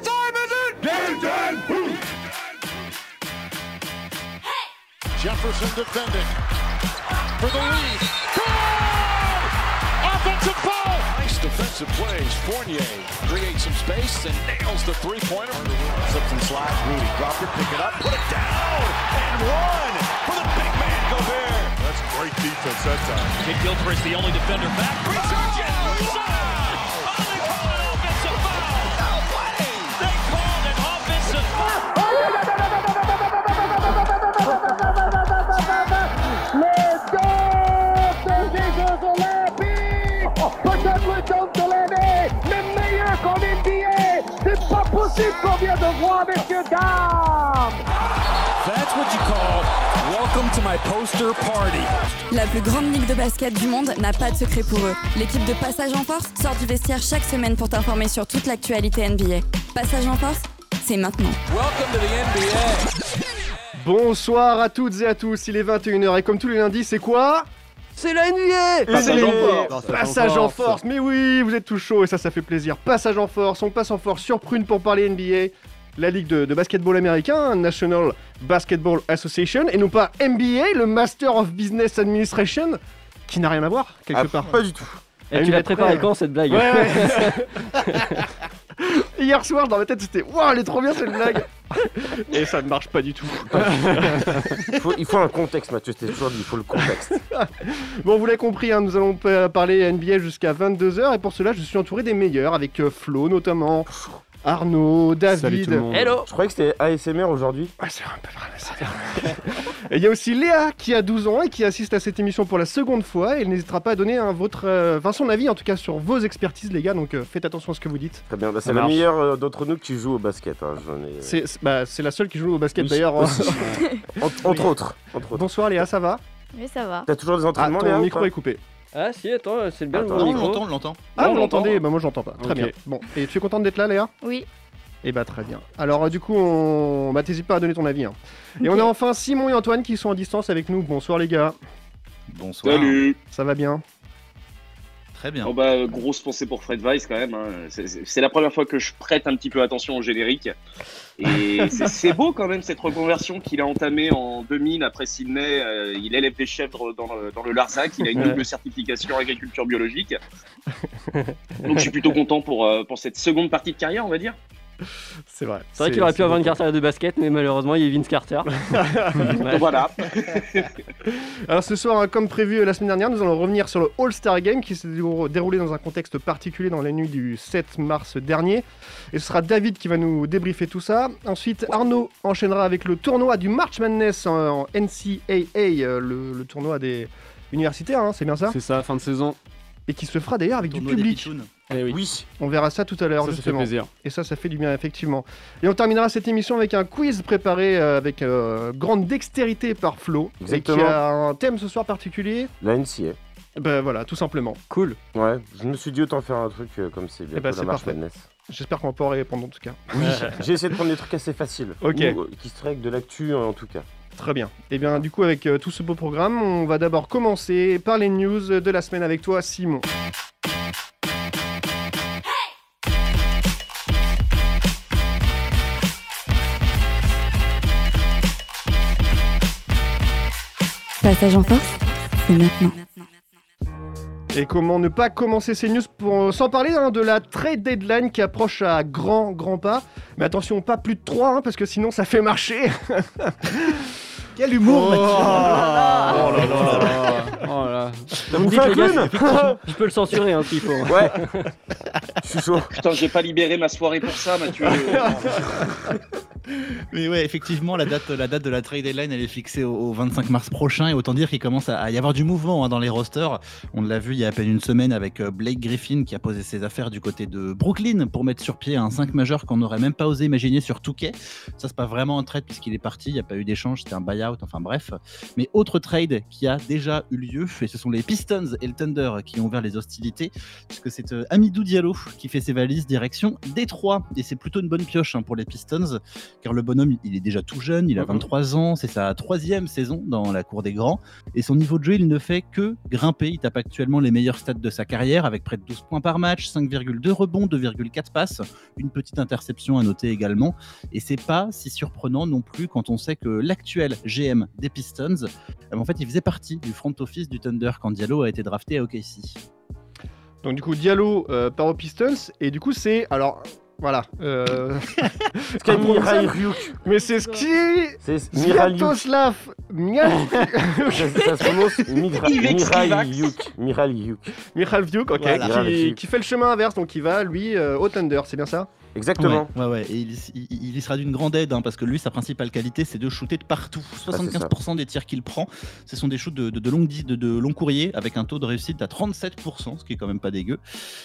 What time is it? Game time! Jefferson defending for the lead. Goal! Offensive foul! Nice defensive plays. Fournier creates some space and nails the three-pointer. Slips and slides. Rudy Crawford pick it up, put it down, and one for the big man Gobert. That's great defense that time. Kid Gilchrist, the only defender back. Resurgent! Oh, vient de voir, messieurs, dames That's what you call welcome to my poster party. La plus grande ligue de basket du monde n'a pas de secret pour eux. L'équipe de Passage en Force sort du vestiaire chaque semaine pour t'informer sur toute l'actualité NBA. Passage en Force, c'est maintenant. Welcome to the NBA. Bonsoir à toutes et à tous, il est 21h et comme tous les lundis, c'est quoi? C'est la NBA Passage en force Passage en force, mais oui, vous êtes tout chaud et ça, ça fait plaisir. Passage en force, on passe en force sur Prune pour parler NBA, la ligue de, de basketball américain, National Basketball Association, et non pas NBA, le Master of Business Administration, qui n'a rien à voir, quelque Ah, part. Pas du tout. À Et tu l'as préparé quand cette blague Ouais, ouais. Hier soir, dans ma tête, c'était Waouh, elle est trop bien cette blague Et ça ne marche pas du tout. Il faut, il faut un contexte, Mathieu. Je t'ai toujours dit, il faut le contexte. Bon, vous l'avez compris, hein, nous allons pa- parler NBA jusqu'à 22h et pour cela, je suis entouré des meilleurs avec euh, Flo notamment, Arnaud, David. Hello Je croyais que c'était ASMR aujourd'hui. Ouais, c'est un peu vrai. Et il y a aussi Léa qui a 12 ans et qui assiste à cette émission pour la seconde fois. Et elle n'hésitera pas à donner un, votre, euh, enfin, son avis en tout cas sur vos expertises, les gars. Donc euh, faites attention à ce que vous dites. Très bien. Bah, c'est la marche. meilleure euh, d'entre nous qui joue au basket. hein, j'en ai- C'est bah, c'est la seule qui joue au basket Oui, d'ailleurs. aussi. Entre, entre autres. Entre autres. Bonsoir Léa, ça va? Oui, ça va. T'as toujours des Ah, entraînements, ton Léa, micro est coupé. Ah si, attends, c'est bien Attends, le on micro. l'entend, on l'entend. Ah, on vous l'entend. l'entendez Bah moi j'entends pas. Très bien. Bon, et tu es contente d'être là Léa? Oui. Eh bah très bien. Alors euh, du coup, on... bah t'hésites pas à donner ton avis. hein. Et on a enfin Simon et Antoine qui sont à distance avec nous. Bonsoir les gars. Bonsoir. Salut Ça va bien? Très bien. oh bah, Grosse pensée pour Fred Weiss quand même. hein. C'est- la première fois que je prête un petit peu attention au générique. Et c'est- beau quand même cette reconversion qu'il a entamée en 2000 après Sydney. Euh, il élève des chèvres dans le, dans le Larzac. Il a une double certification agriculture biologique. Donc je suis plutôt content pour, euh, pour cette seconde partie de carrière, on va dire. C'est vrai. C'est vrai qu'il aurait pu avoir une carrière de basket, mais malheureusement il est Vince Carter. Ouais. Voilà. Alors ce soir, hein, comme prévu euh, la semaine dernière, nous allons revenir sur le All-Star Game qui s'est déroulé dans un contexte particulier dans la nuit du 7 mars dernier. Et ce sera David qui va nous débriefer tout ça. Ensuite, Arnaud enchaînera avec le tournoi du March Madness en, en NCAA, euh, le, le tournoi des universitaires, hein, c'est bien ça? C'est ça, fin de saison. Et qui se fera d'ailleurs avec du public. Eh oui. Oui. On verra ça tout à l'heure, Ça, ça fait justement. plaisir. Et ça, ça fait du bien, effectivement. Et on terminera cette émission avec un quiz préparé euh, avec euh, grande dextérité par Flo. Et Exactement. qui a un thème ce soir particulier. La NCA. Ben voilà, tout simplement. Cool. Ouais, je me suis dit autant faire un truc euh, comme c'est bientôt Eh ben, la c'est marche. J'espère qu'on pourra répondre en tout cas. Oui, j'ai essayé de prendre des trucs assez faciles. Ok. Ou, euh, qui seraient avec de l'actu en tout cas. Très bien. Et bien, du coup, avec euh, tout ce beau programme, on va d'abord commencer par les news de la semaine avec toi, Simon. Passage en Force, c'est maintenant. Et comment ne pas commencer ces news pour, sans parler hein, de la trade deadline qui approche à grands, grands pas. Mais attention, pas plus de 3, parce que sinon ça fait marcher. Quel humour, Oh. Mathieu. Oh là là Oh là Vous un les gars, clown je peux le censurer hein, s'il faut. Ouais. Je suis chaud. Putain, j'ai pas libéré ma soirée pour ça, Mathieu. Mais ouais, effectivement, la date, la date de la trade deadline, elle est fixée au, au 25 mars prochain. Et autant dire qu'il commence à, à y avoir du mouvement hein, dans les rosters. On l'a vu il y a à peine une semaine avec euh, Blake Griffin qui a posé ses affaires du côté de Brooklyn pour mettre sur pied un 5 majeur qu'on n'aurait même pas osé imaginer sur Touquet. Ça, c'est pas vraiment un trade puisqu'il est parti. Il n'y a pas eu d'échange, c'était un buyout. Enfin bref. Mais autre trade qui a déjà eu lieu, et ce sont les Pistons et le Thunder qui ont ouvert les hostilités, puisque c'est euh, Amidou Diallo qui fait ses valises direction Détroit. Et c'est plutôt une bonne pioche hein, pour les Pistons, car le bonhomme, il est déjà tout jeune, il a 23 ans, c'est sa troisième saison dans la cour des grands, et son niveau de jeu, il ne fait que grimper. Il tape actuellement les meilleurs stats de sa carrière, avec près de 12 points par match, 5,2 rebonds, 2,4 passes, une petite interception à noter également, et c'est pas si surprenant non plus quand on sait que l'actuel GM des Pistons, euh, en fait, il faisait partie du front office du Thunder quand Diallo a été drafté à OKC. Donc du coup Diallo euh, part aux Pistons et du coup c'est alors voilà. Euh... C'est. Mais c'est ce qui C'est Mihail Ça se prononce ok, Voilà. qui, Vyuk. qui fait le chemin inverse, donc il va lui euh, au Thunder, c'est bien ça? Exactement. Ouais, ouais, ouais. Et il, il- il y sera d'une grande aide hein, parce que lui, sa principale qualité, c'est de shooter de partout. Ah, c'est 75% des tirs qu'il prend, ce sont des shoots de, de, de dis- de, de long courrier avec un taux de réussite à 37%, ce qui est quand même pas dégueu.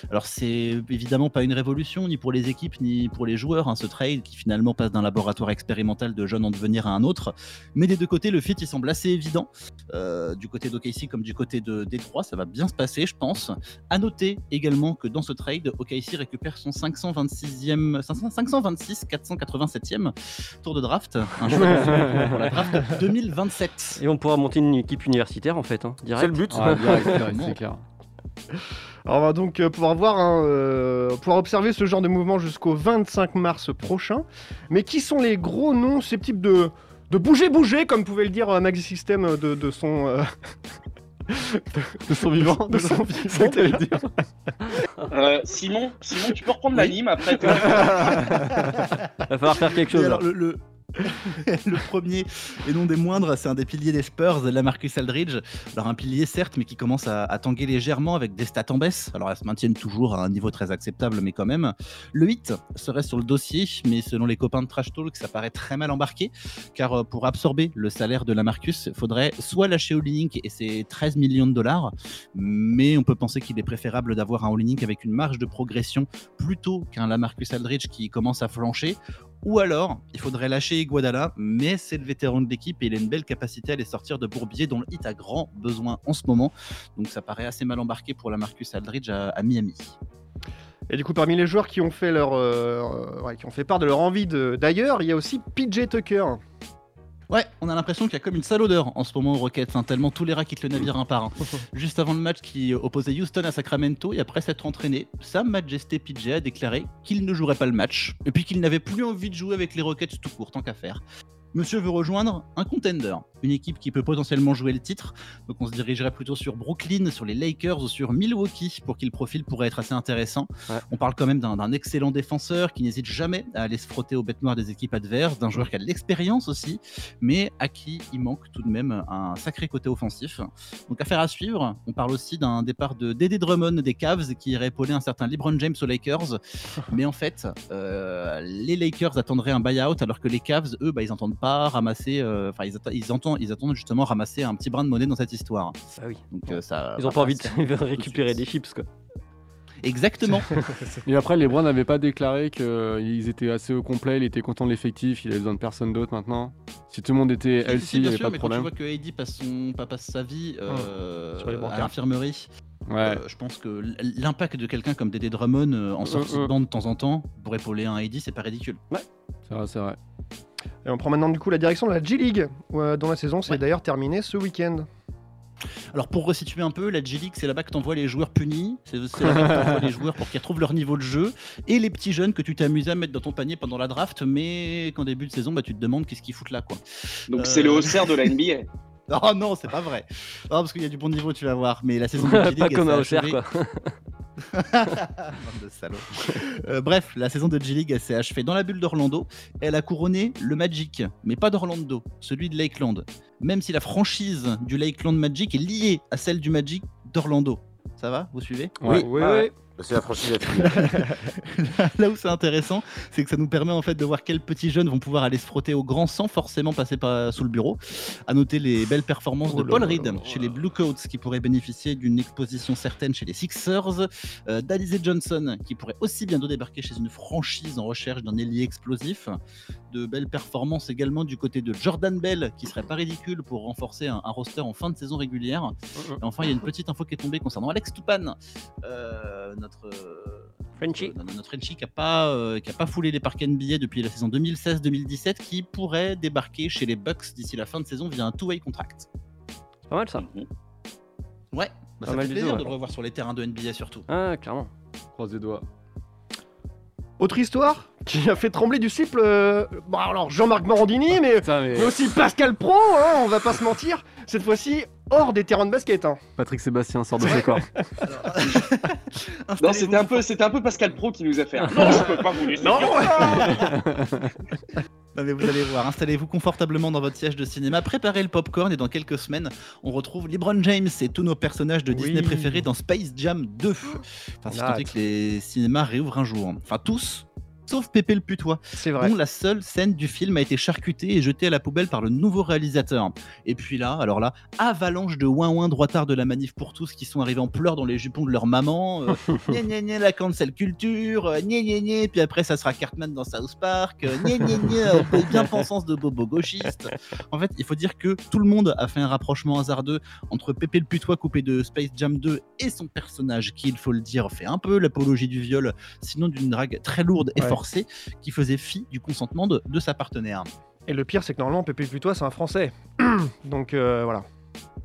Alors, c'est évidemment pas une révolution ni pour les équipes ni pour les joueurs, hein, ce trade qui finalement passe d'un laboratoire expérimental de jeunes en devenir à un autre. Mais des deux côtés, le fit il semble assez évident. Euh, du côté d'OKC comme du côté de Détroit, ça va bien se passer, je pense. À noter également que dans ce trade, OKC récupère son 526e, 526 487e tour de draft, un pour la draft 2027. Et on pourra monter une équipe universitaire en fait, hein, direct. C'est le but. Ouais, direct, direct, c'est clair. Alors on va donc euh, pouvoir voir, hein, euh, pouvoir observer ce genre de mouvement jusqu'au 25 mars prochain. Mais qui sont les gros noms susceptibles de, de bouger, bouger, comme pouvait le dire euh, Maxi System de, de son... euh, De son vivant. de son C'est ça que t'allais dire. Euh, Simon, Simon, tu peux reprendre l'anime après. toi Va falloir faire quelque Et chose. alors, là. le, le- le premier, et non des moindres, c'est un des piliers des Spurs, Lamarcus Aldridge. Alors un pilier certes, mais qui commence à, tanguer légèrement avec des stats en baisse. Alors elles se maintiennent toujours à un niveau très acceptable, mais quand même. Le 8 serait sur le dossier, mais selon les copains de Trash Talk, ça paraît très mal embarqué, car euh, pour absorber le salaire de Lamarcus, il faudrait soit lâcher Olinick et ses 13 millions de dollars, mais on peut penser qu'il est préférable d'avoir un Olinick avec une marge de progression plutôt qu'un Lamarcus Aldridge qui commence à flancher, ou alors, il faudrait lâcher Iguodala, mais c'est le vétéran de l'équipe et il a une belle capacité à les sortir de Bourbier, dont le a grand besoin en ce moment. Donc ça paraît assez mal embarqué pour la Marcus Aldridge à, Miami. Et du coup, parmi les joueurs qui ont fait, leur, euh, qui ont fait part de leur envie d'ailleurs, il y a aussi PJ Tucker. Ouais, on a l'impression qu'il y a comme une sale odeur en ce moment aux Rockets, hein, tellement tous les rats quittent le navire un par un. Juste avant le match qui opposait Houston à Sacramento et après s'être entraîné, Sa Majesté PJ a déclaré qu'il ne jouerait pas le match et puis qu'il n'avait plus envie de jouer avec les Rockets tout court, tant qu'à faire. Monsieur veut rejoindre un contender, une équipe qui peut potentiellement jouer le titre. Donc on se dirigerait plutôt sur Brooklyn, sur les Lakers ou sur Milwaukee pour qui le profil pourrait être assez intéressant. Ouais. On parle quand même d'un d'un excellent défenseur qui n'hésite jamais à aller se frotter aux bêtes noires des équipes adverses, d'un joueur qui a de l'expérience aussi, mais à qui il manque tout de même un sacré côté offensif. Donc affaire à suivre. On parle aussi d'un départ de Dédé Drummond des Cavs qui irait épauler un certain LeBron James aux Lakers. Mais en fait, euh, les Lakers attendraient un buyout alors que les Cavs, eux, bah, ils n'entendent pas ramasser. euh, Enfin, ils, atta- ils, entendent, ils attendent justement ramasser un petit brin de monnaie dans cette histoire. Ah oui. Donc euh, ça. Ils ont pas envie de récupérer des chips quoi. Exactement. Et après, les Browns n'avaient pas déclaré qu'ils étaient assez au complet, il était content de l'effectif, il avait besoin de personne d'autre maintenant. Si tout le monde était Si, si, healthy, il n'y avait sûr, pas de mais quand tu vois que AD passe, son, pas passe sa vie euh, Sur les à l'infirmerie, Ouais. euh, je pense que l'impact de quelqu'un comme Dédé Drummond euh, en sortie de bande de temps en temps pour épauler un AD, c'est pas ridicule. C'est vrai, c'est vrai. Et on prend maintenant du coup la direction de la G-League, euh, dont la saison s'est Ouais. d'ailleurs terminée ce week-end. Alors pour resituer un peu, la G-League c'est là-bas que t'envoies les joueurs punis, c'est là-bas que t'envoies les joueurs pour qu'ils retrouvent leur niveau de jeu, et les petits jeunes que tu t'es amusé à mettre dans ton panier pendant la draft, mais qu'en début de saison, bah, tu te demandes qu'est-ce qu'ils foutent là quoi. Donc Euh, c'est le haussaire de la NBA. Oh non, c'est pas vrai. Non, parce qu'il y a du bon niveau, tu vas voir. Mais la saison de G-League, pas comme un achevée- quoi. Bande de salauds. Euh, bref, la saison de G-League s'est achevée dans la bulle d'Orlando. Elle a couronné le Magic, mais pas d'Orlando, celui de Lakeland. Même si la franchise du Lakeland Magic est liée à celle du Magic d'Orlando. Ça va? Vous suivez? Ouais. Oui, Ouais, oui. C'est la franchise. Là où c'est intéressant, c'est que ça nous permet en fait de voir quels petits jeunes vont pouvoir aller se frotter au grand sans forcément passer par, sous le bureau. À noter les belles performances de Oh Paul Reed là là chez les Blue Coats qui pourraient bénéficier d'une exposition certaine chez les Sixers. Euh, D'Alizé Johnson qui pourrait aussi bientôt débarquer chez une franchise en recherche d'un ailier explosif. De belles performances également du côté de Jordan Bell qui serait pas ridicule pour renforcer un, un roster en fin de saison régulière. Et enfin, il y a une petite info qui est tombée concernant Alex Tupan, euh, notre, euh, Frenchy. euh, notre Frenchie qui n'a pas, euh, qui a pas foulé les parcs NBA depuis la saison 2016-2017, qui pourrait débarquer chez les Bucks d'ici la fin de saison via un two-way contract. C'est pas mal ça. Ouais, bah, ça fait plaisir tout, de le revoir sur les terrains de NBA surtout. Ah, clairement. Croise les doigts. Autre histoire qui a fait trembler du slip. euh, Bon, alors Jean-Marc Morandini, mais... mais aussi Pascal Pro, hein, on va pas se mentir. Cette fois-ci, hors des terrains de basket. Hein. Patrick Sébastien sort de ses corps. Non, c'était un, peu, c'était un peu Pascal Pro qui nous a fait. un Non, je peux pas vous laisser. Non, Non, mais vous allez voir, installez-vous confortablement dans votre siège de cinéma, préparez le popcorn et dans quelques semaines, on retrouve LeBron James et tous nos personnages de Disney Oui. préférés dans Space Jam 2. Enfin, si tant est que les cinémas réouvrent un jour. Enfin, tous, sauf Pépé le putois, C'est vrai. dont la seule scène du film a été charcutée et jetée à la poubelle par le nouveau réalisateur. Et puis là, alors là, avalanche de ouin-ouin droitards de la manif pour tous qui sont arrivés en pleurs dans les jupons de leur maman. Euh, gna gna gna, la cancel culture, euh, gna gna gna, puis après ça sera Cartman dans South Park, euh, gna gna gna, bien pensance de bobo gauchiste. En fait, il faut dire que tout le monde a fait un rapprochement hasardeux entre Pépé le putois coupé de Space Jam 2 et son personnage qui, il faut le dire, fait un peu l'apologie du viol, sinon d'une drague très lourde et Ouais. Forcée, qui faisait fi du consentement de, de sa partenaire. Et le pire, c'est que normalement, Pépé Putois, c'est un Français. Donc euh, voilà.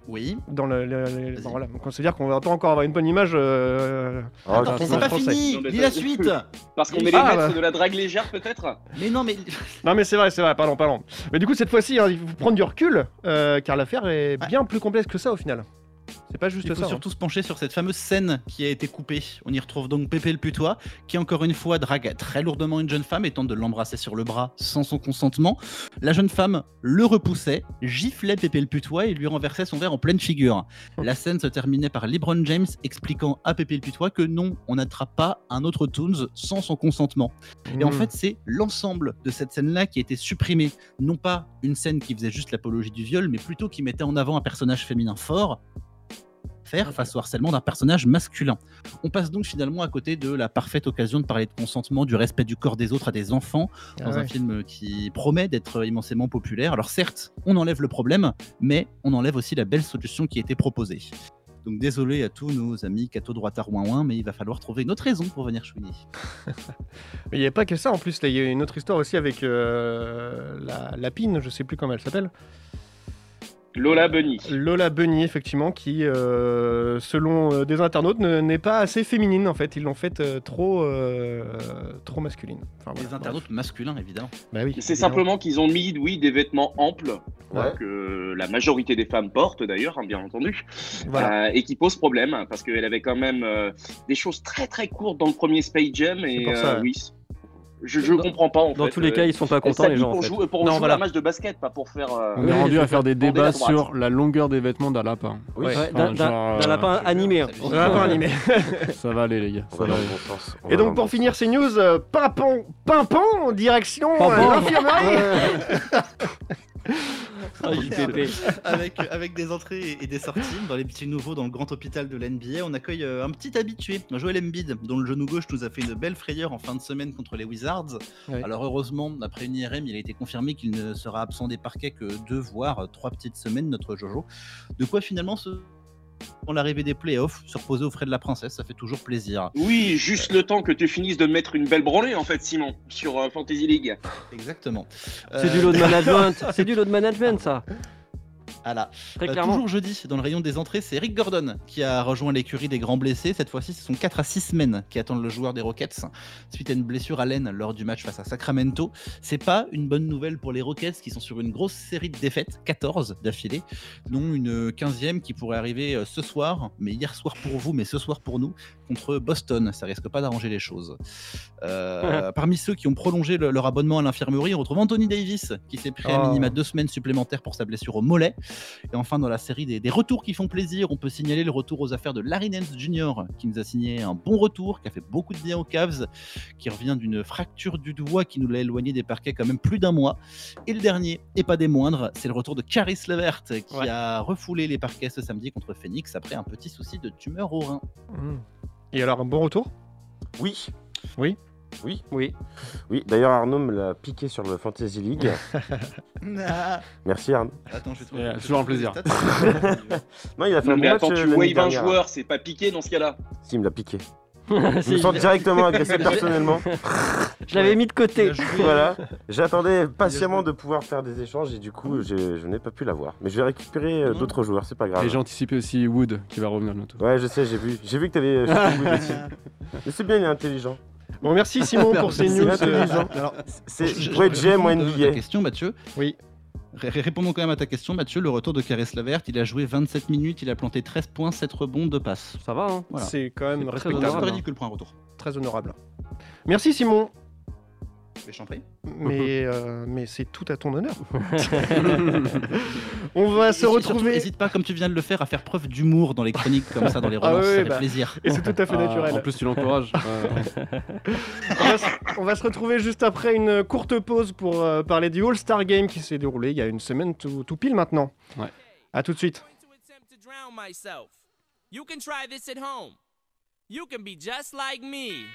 Oui. Dans le, le- le- bon, voilà. Donc on sait dire qu'on va pas encore avoir une bonne image. Euh, Ah, dans Attends, c'est pas français. fini, lis la suite Parce qu'on est les Ah, maîtres bah. de la drague légère, peut-être Mais non, mais Non mais c'est vrai, c'est vrai, pardon, pardon. Mais du coup cette fois-ci, hein, il faut prendre du recul, euh, car l'affaire est bien plus complexe que ça au final. C'est pas juste Il faut ça. hein. surtout se pencher sur cette fameuse scène qui a été coupée. On y retrouve donc Pépé le putois, qui encore une fois drague très lourdement une jeune femme et tente de l'embrasser sur le bras sans son consentement. La jeune femme le repoussait, giflait Pépé le putois et lui renversait son verre en pleine figure. La scène se terminait par LeBron James expliquant à Pépé le putois que non, on n'attrape pas un autre Toons sans son consentement. Et en Mm. fait, c'est l'ensemble de cette scène-là qui a été supprimée. Non pas une scène qui faisait juste l'apologie du viol, mais plutôt qui mettait en avant un personnage féminin fort faire face au harcèlement d'un personnage masculin. On passe donc finalement à côté de la parfaite occasion de parler de consentement, du respect du corps des autres à des enfants, dans Ah un ouais. film qui promet d'être immensément populaire. Alors certes, on enlève le problème, mais on enlève aussi la belle solution qui a été proposée. Donc désolé à tous nos amis Cato Droitard ouin ouin, mais il va falloir trouver une autre raison pour venir chouiner. Mais il n'y a pas que ça en plus, il y a une autre histoire aussi avec euh, la lapine, je sais plus comment elle s'appelle. Lola Bunny. Lola Bunny, effectivement, qui, euh, selon euh, des internautes, ne- n'est pas assez féminine en fait. Ils l'ont faite euh, trop, euh, trop masculine. Enfin, Les internautes masculins, évidemment. Bah oui. C'est simplement qu'ils ont mis, oui, des vêtements amples, Ouais. que la majorité des femmes portent d'ailleurs, hein, bien entendu, Voilà. euh, et qui posent problème, parce qu'elle avait quand même euh, des choses très très courtes dans le premier Space Jam, et C'est pour ça, euh, ouais. oui, je, je Dans- comprends pas en Dans fait. tous les euh, cas, ils sont pas contents les gens. en pour fait. jouer, pour Non, jouer voilà. un match de basket, pas pour faire. euh, On Oui, est rendu à faire des débats sur la longueur des vêtements d'un lapin. Oui. Ouais. Ouais, Enfin, d'un- d'un d'un euh, lapin animé. hein. Va pas animé. Ça va aller les gars. Ça va va dans le aller. bon sens. On Et donc pour bon finir ces news, euh, pimpon, pimpon en direction euh, l'infirmerie. Ah, avec, avec des entrées et des sorties dans les petits nouveaux dans le grand hôpital de l'NBA, on accueille euh, un petit habitué, Joel Embiid, dont le genou gauche nous a fait une belle frayeur en fin de semaine contre les Wizards. Alors heureusement, après une IRM, il a été confirmé qu'il ne sera absent des parquets que deux voire trois petites semaines, notre Jojo. De quoi finalement se pour l'arrivée des playoffs, se reposer aux frais de la princesse, ça fait toujours plaisir. Oui, juste le temps que tu finisses de mettre une belle branlée en fait, Simon, sur euh, Fantasy League. Exactement. C'est Euh, du load management. C'est du load management, ça. Voilà. Très Euh, clairement. toujours jeudi, dans le rayon des entrées, c'est Eric Gordon qui a rejoint l'écurie des grands blessés. Cette fois-ci, ce sont 4 à 6 semaines qui attendent le joueur des Rockets suite à une blessure à l'aine lors du match face à Sacramento. C'est pas une bonne nouvelle pour les Rockets qui sont sur une grosse série de défaites, 14 d'affilée, dont une 15e qui pourrait arriver euh, ce soir, mais hier soir pour vous, mais ce soir pour nous, contre Boston. Ça risque pas d'arranger les choses. Euh, parmi ceux qui ont prolongé le- leur abonnement à l'infirmerie, on retrouve Anthony Davis qui s'est pris à Oh. minima deux semaines supplémentaires pour sa blessure au mollet. Et enfin, dans la série des, des retours qui font plaisir, on peut signaler le retour aux affaires de Larry Nance Jr., qui nous a signé un bon retour, qui a fait beaucoup de bien aux Cavs, qui revient d'une fracture du doigt qui nous l'a éloigné des parquets quand même plus d'un mois. Et le dernier, et pas des moindres, c'est le retour de Caris Levert, qui Ouais. a refoulé les parquets ce samedi contre Phoenix après un petit souci de tumeur au rein. Et alors un bon retour? Oui. Oui? Oui. Oui. Oui. D'ailleurs, Arnaud me l'a piqué sur le Fantasy League. Merci Arnaud. Attends, je vais trouver. Toujours un plaisir. Non, il a fait Non, un mais match attends, euh, tu wave un joueur, c'est pas piqué dans ce cas-là. Si, il me l'a piqué. Je me sens directement agressé personnellement. Je l'avais mis de côté. Voilà. J'attendais patiemment de pouvoir faire des échanges et du coup, je n'ai pas pu l'avoir. Mais je vais récupérer euh, d'autres joueurs, c'est pas grave. Et j'ai anticipé aussi Wood qui va revenir bientôt. Ouais, je sais, j'ai vu. J'ai vu que t'avais euh. Mais c'est bien, il est intelligent. Bon, merci Simon pour ces C'est news. Alors, C'est pour être je GM ou NBA. question, Mathieu. Oui. Ré- Répondons quand même à ta question, Mathieu. Le retour de Caris Lavert, il a joué 27 minutes, il a planté 13 points, 7 rebonds, 2 passes. Ça va, hein Voilà. C'est quand même C'est très C'est respectable. pas ridicule pour un retour. Très honorable. Merci Simon. Mais je t'en prie. Mais, euh, mais c'est tout à ton honneur. On va se retrouver. N'hésite pas, comme tu viens de le faire, à faire preuve d'humour dans les chroniques comme ça, dans les Ah relances. ça fait bah, plaisir. Et c'est tout à fait Ah, naturel. En plus, tu l'encourages. On va, se, on va se retrouver juste après une courte pause pour euh, parler du All-Star Game qui s'est déroulé il y a une semaine tout, tout pile maintenant. Ouais. À tout de suite. You can try this at home. You can be just like me.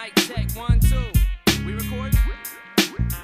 Mic check one two. We recording?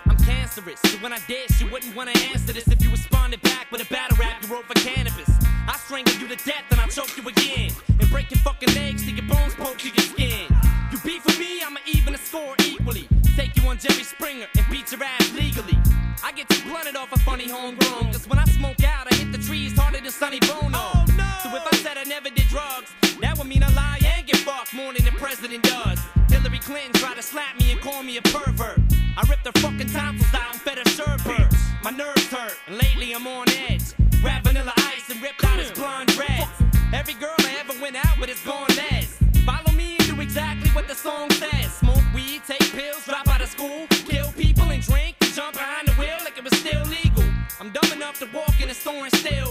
I'm cancerous, so when I dish, you wouldn't wanna answer this if you responded back with a battle rap you wrote for cannabis. I strangle you to death and I choke you again, and break your fucking legs till your bones poke through your skin. You beef with me, I'ma even the score equally. Take you on Jerry Springer and beat your ass legally. I get too blunted off a funny homegrown, cause when I smoke out, I hit the trees harder than Sonny Bono. Oh, so if I said I never did drugs, that would mean I lie and get fucked more than the president does. Hillary Clinton tried to slap me and call me a pervert. I ripped her fucking tonsils out and fed her sherbet. My nerves hurt, and lately I'm on edge. Grab vanilla ice and ripped out his blonde dreads. Every girl I ever went out with is gone less. Follow me and do exactly what the song says. Smoke weed, take pills, drop out of school, kill people and drink, jump behind the wheel like it was still legal. I'm dumb enough to walk in a store and steal,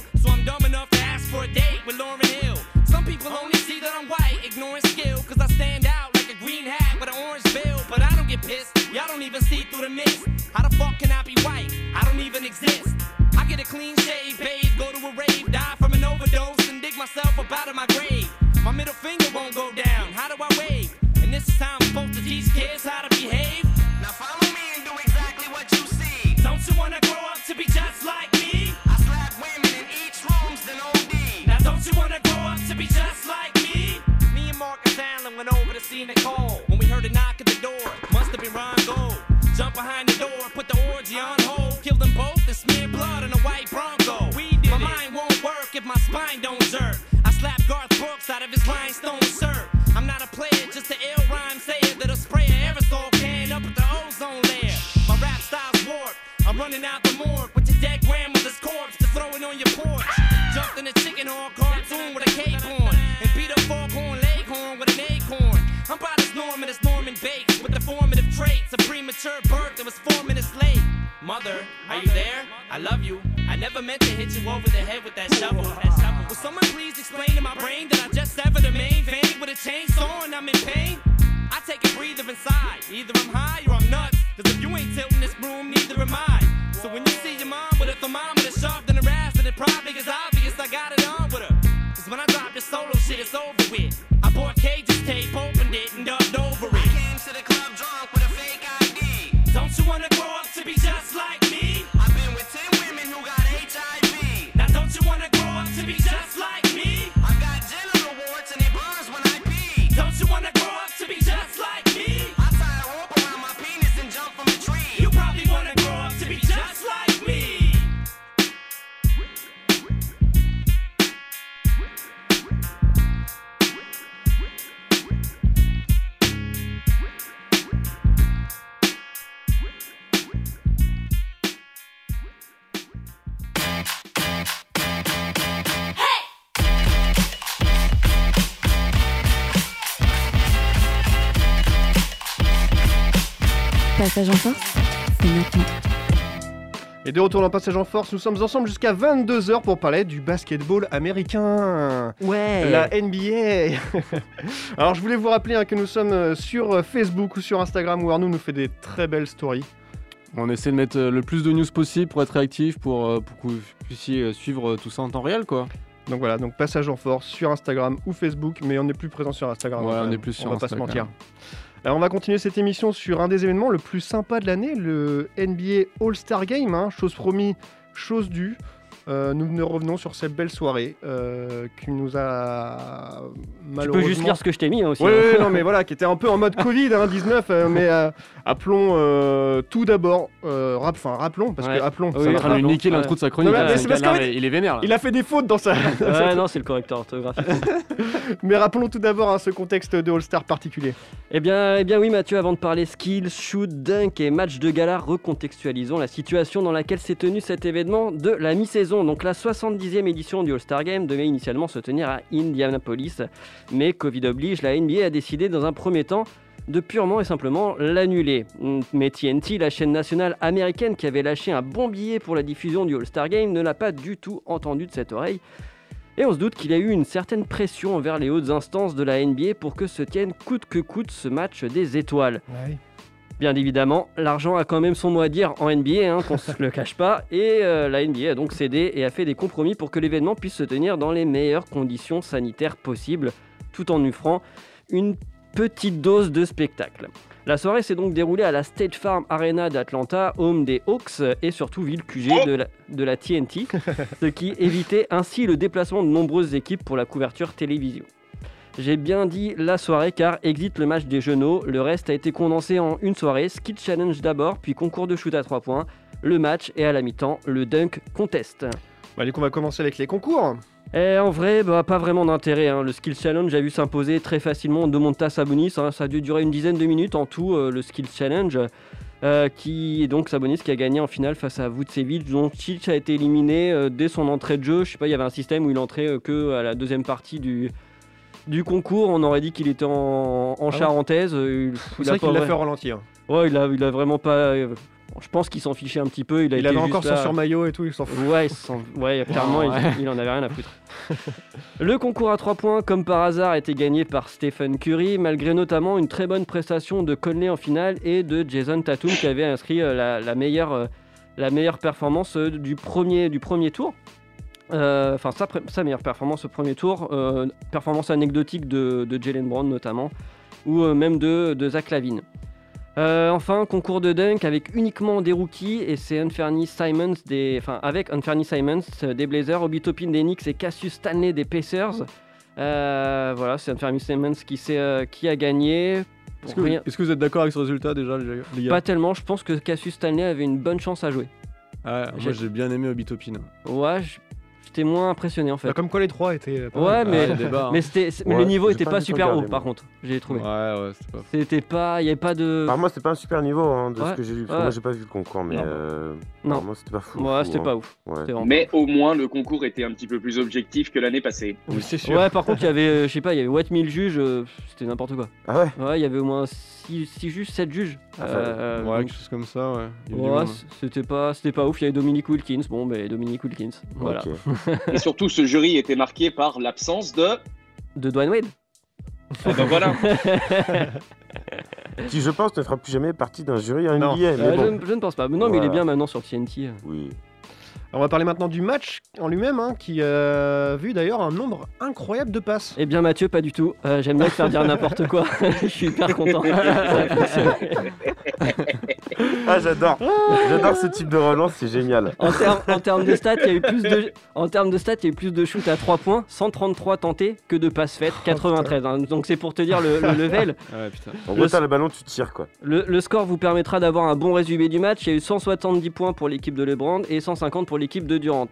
even see through the mist. How the fuck can I be white? I don't even exist. I get a clean shave, bathe, go to a rave, die from an overdose, and dig myself up out of my grave. My middle finger won't go Passage en force, c'est maintenant. Et de retour dans Passage en Force, nous sommes ensemble jusqu'à 22h pour parler du basketball américain. Ouais. La NBA. Alors je voulais vous rappeler hein, que nous sommes euh, sur euh, Facebook ou sur Instagram où Arnaud nous fait des très belles stories. On essaie de mettre euh, le plus de news possible pour être réactif, pour, pour que vous puissiez suivre tout ça en temps réel, quoi. Donc voilà, donc passage en force sur Instagram ou Facebook, mais on n'est plus présent sur Instagram. Ouais, on même. est plus sur On va pas se mentir. Alors on va continuer cette émission sur un des événements le plus sympa de l'année, le NBA All-Star Game. hein. chose promis, chose due. Euh, nous ne revenons sur cette belle soirée euh, qui nous a Tu malheureusement... peux juste lire ce que je t'ai mis hein, aussi. Oui, hein. non, mais voilà, qui était un peu en mode Covid, hein, 19, euh, mais euh, appelons euh, tout d'abord, euh, rap- enfin rappelons, parce Ouais. que appelons, Oui, ça il est va en train de niquer Ouais. l'intro de sa chronique, Non, mais- mais parce il est vénère, là. Il a fait des fautes dans sa. Ouais, non, c'est le correcteur orthographique. mais rappelons tout d'abord hein, ce contexte de All-Star particulier. Eh bien, eh bien oui Mathieu, avant de parler skills, shoot, dunk et match de gala, recontextualisons la situation dans laquelle s'est tenu cet événement de la mi-saison. Donc la 70e édition du All-Star Game devait initialement se tenir à Indianapolis, mais Covid oblige, la NBA a décidé dans un premier temps de purement et simplement l'annuler. Mais TNT, la chaîne nationale américaine qui avait lâché un bon billet pour la diffusion du All-Star Game, ne l'a pas du tout entendu de cette oreille. Et on se doute qu'il y a eu une certaine pression envers les hautes instances de la NBA pour que se tienne coûte que coûte ce match des étoiles. Bien évidemment, l'argent a quand même son mot à dire en NBA, hein, qu'on se le cache pas, et euh, la NBA a donc cédé et a fait des compromis pour que l'événement puisse se tenir dans les meilleures conditions sanitaires possibles, tout en offrant une petite dose de spectacle. La soirée s'est donc déroulée à la State Farm Arena d'Atlanta, home des Hawks et surtout ville QG de la, de la TNT, ce qui évitait ainsi le déplacement de nombreuses équipes pour la couverture télévision. J'ai bien dit la soirée car exit le match des genoux, le reste a été condensé en une soirée, skill challenge d'abord, puis concours de shoot à 3 points, le match et à la mi-temps le dunk contest. Bah, du coup, on va commencer avec les concours. Et en vrai, bah, pas vraiment d'intérêt. hein. Le Skill Challenge a vu s'imposer très facilement Domonta Sabonis. hein. Ça a dû durer une dizaine de minutes en tout, euh, le Skill Challenge. euh, qui est donc Sabonis qui a gagné en finale face à Vucevic. dont Chic a été éliminé euh, dès son entrée de jeu. Je sais pas, il y avait un système où il entrait que à la deuxième partie du, du concours. On aurait dit qu'il était en, en Ah charentaise. euh, il- C'est il a vrai qu'il pas l'a fait au ralenti. hein. Ouais, il a, il a vraiment pas. euh, je pense qu'il s'en fichait un petit peu. Il, a Il avait encore son là. sur-maillot et tout, il s'en fout. Ouais, il ouais, clairement, il- Ouais. Il, en avait rien à foutre. Le concours à 3 points, comme par hasard, a été gagné par Stephen Curry, malgré notamment une très bonne prestation de Conley en finale et de Jason Tatum qui avait inscrit euh, la, la meilleure, la meilleure performance du premier, du premier tour. Euh, Enfin, sa, meilleure performance au premier tour, euh, performance anecdotique de, de Jalen Brown notamment, ou euh, même de, de Zach Lavine. Euh, enfin, concours de dunk avec uniquement des rookies et c'est Unferny Simons des, enfin avec Unferny Simons des Blazers, Obi Toppin des Knicks et Cassius Stanley des Pacers. Euh, voilà, c'est Unferny Simons qui, euh, a gagné. Est-ce que, rien- est-ce que vous êtes d'accord avec ce résultat déjà, les gars? Pas tellement. Je pense que Cassius Stanley avait une bonne chance à jouer. Ouais, moi j'ai bien aimé Obitopin. Ouais, je- j'étais moins impressionné en fait. Bah, comme quoi les trois étaient. euh, pas Ouais, mal. mais, le débat, hein. mais, c'était- c'est- mais Ouais, le niveau était pas super haut par contre, j'ai trouvé. Ouais, ouais, c'était pas. C'était pas, il y avait pas de. Par moi, c'était pas un super niveau hein, de Ouais, ce que j'ai vu. Parce que ouais. moi, j'ai pas vu le concours, mais. Non. euh, Non. par moi, c'était pas fou. Ouais, fou, c'était hein. pas ouf. Ouais. C'était vraiment Mais au moins, le concours était un petit peu plus objectif que l'année passée. Oui, c'est sûr. Ouais, par contre, il y avait, euh, je sais pas, il y avait What 1000 juges, c'était n'importe quoi. Ah ouais? Ouais, il y avait au moins 6 juges, 7 juges. Ah, Euh, Ouais, donc, quelque chose comme ça, ouais. Ouais, c'était pas, c'était pas ouf. Il y avait Dominique Wilkins. Bon, ben Dominique Wilkins. Voilà. Et surtout, ce jury était marqué par l'absence de. De Dwayne Wade. Ah bah voilà. Qui, je pense, ne fera plus jamais partie d'un jury en Non. NBA. Mais Euh, bon. je, ne- je ne pense pas. Mais non, mais il est bien maintenant sur TNT. Oui. On va parler maintenant du match en lui-même, hein, qui a vu d'ailleurs un nombre incroyable de passes. Eh bien, Mathieu, pas du tout. Euh, J'aime bien te faire dire n'importe quoi. Je suis hyper content. Ça a fonctionné. Ah, j'adore. J'adore ce type de relance, c'est génial. En, termes- en de stats, il y a eu plus de, en termes de stats, il y a eu plus de shoots à 3 points, 133 tentés que de passes faites, 93. hein. Donc c'est pour te dire le, le level. Ouais, putain. En gros, t'as le ballon, tu tires quoi. Le, le score vous permettra d'avoir un bon résumé du match. Il y a eu 170 points pour l'équipe de LeBron et 150 pour l'équipe de Durant.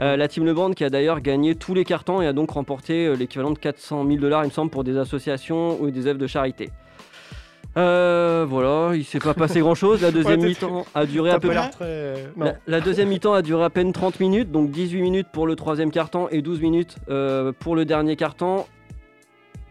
Euh, la team LeBron qui a d'ailleurs gagné tous les cartons et a donc remporté euh, l'équivalent de 400 000 dollars, il me semble, pour des associations ou des œuvres de charité. Euh, voilà, il s'est pas passé grand chose. La deuxième t'es- mi-temps a duré à T'as peu pas près. l'air très. Non. La, la deuxième mi-temps a duré à peine 30 minutes, donc 18 minutes pour le troisième carton et 12 minutes euh, pour le dernier carton.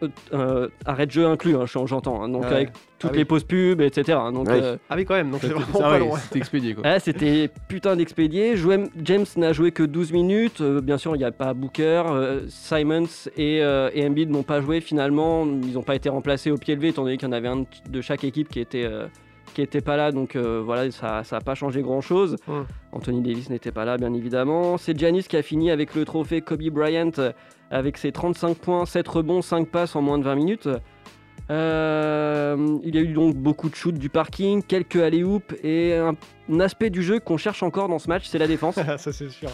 Euh, euh, arrêt de jeu inclus, hein, j'en- j'entends. hein, donc Ouais. avec toutes Ah oui. les pauses pub, etc. Donc, Ouais. euh, Ah oui, quand même, donc c'est C'était vraiment pas hein. c'était expédié quoi. ah, c'était putain d'expédié. James n'a joué que 12 minutes. Euh, bien sûr, il n'y a pas Booker. euh, Simons et, euh, et Embiid n'ont pas joué finalement. Ils n'ont pas été remplacés au pied levé, étant donné qu'il y en avait un de chaque équipe qui était, euh, qui était pas là, donc euh, voilà, ça n'a pas changé grand-chose. Anthony Davis n'était pas là, bien évidemment. C'est Giannis qui a fini avec le trophée Kobe Bryant euh, avec ses 35 points, 7 rebonds, 5 passes en moins de 20 minutes. Euh, il y a eu donc beaucoup de shoots du parking, quelques alley-oops et un, un aspect du jeu qu'on cherche encore dans ce match, c'est la défense. ça c'est sûr.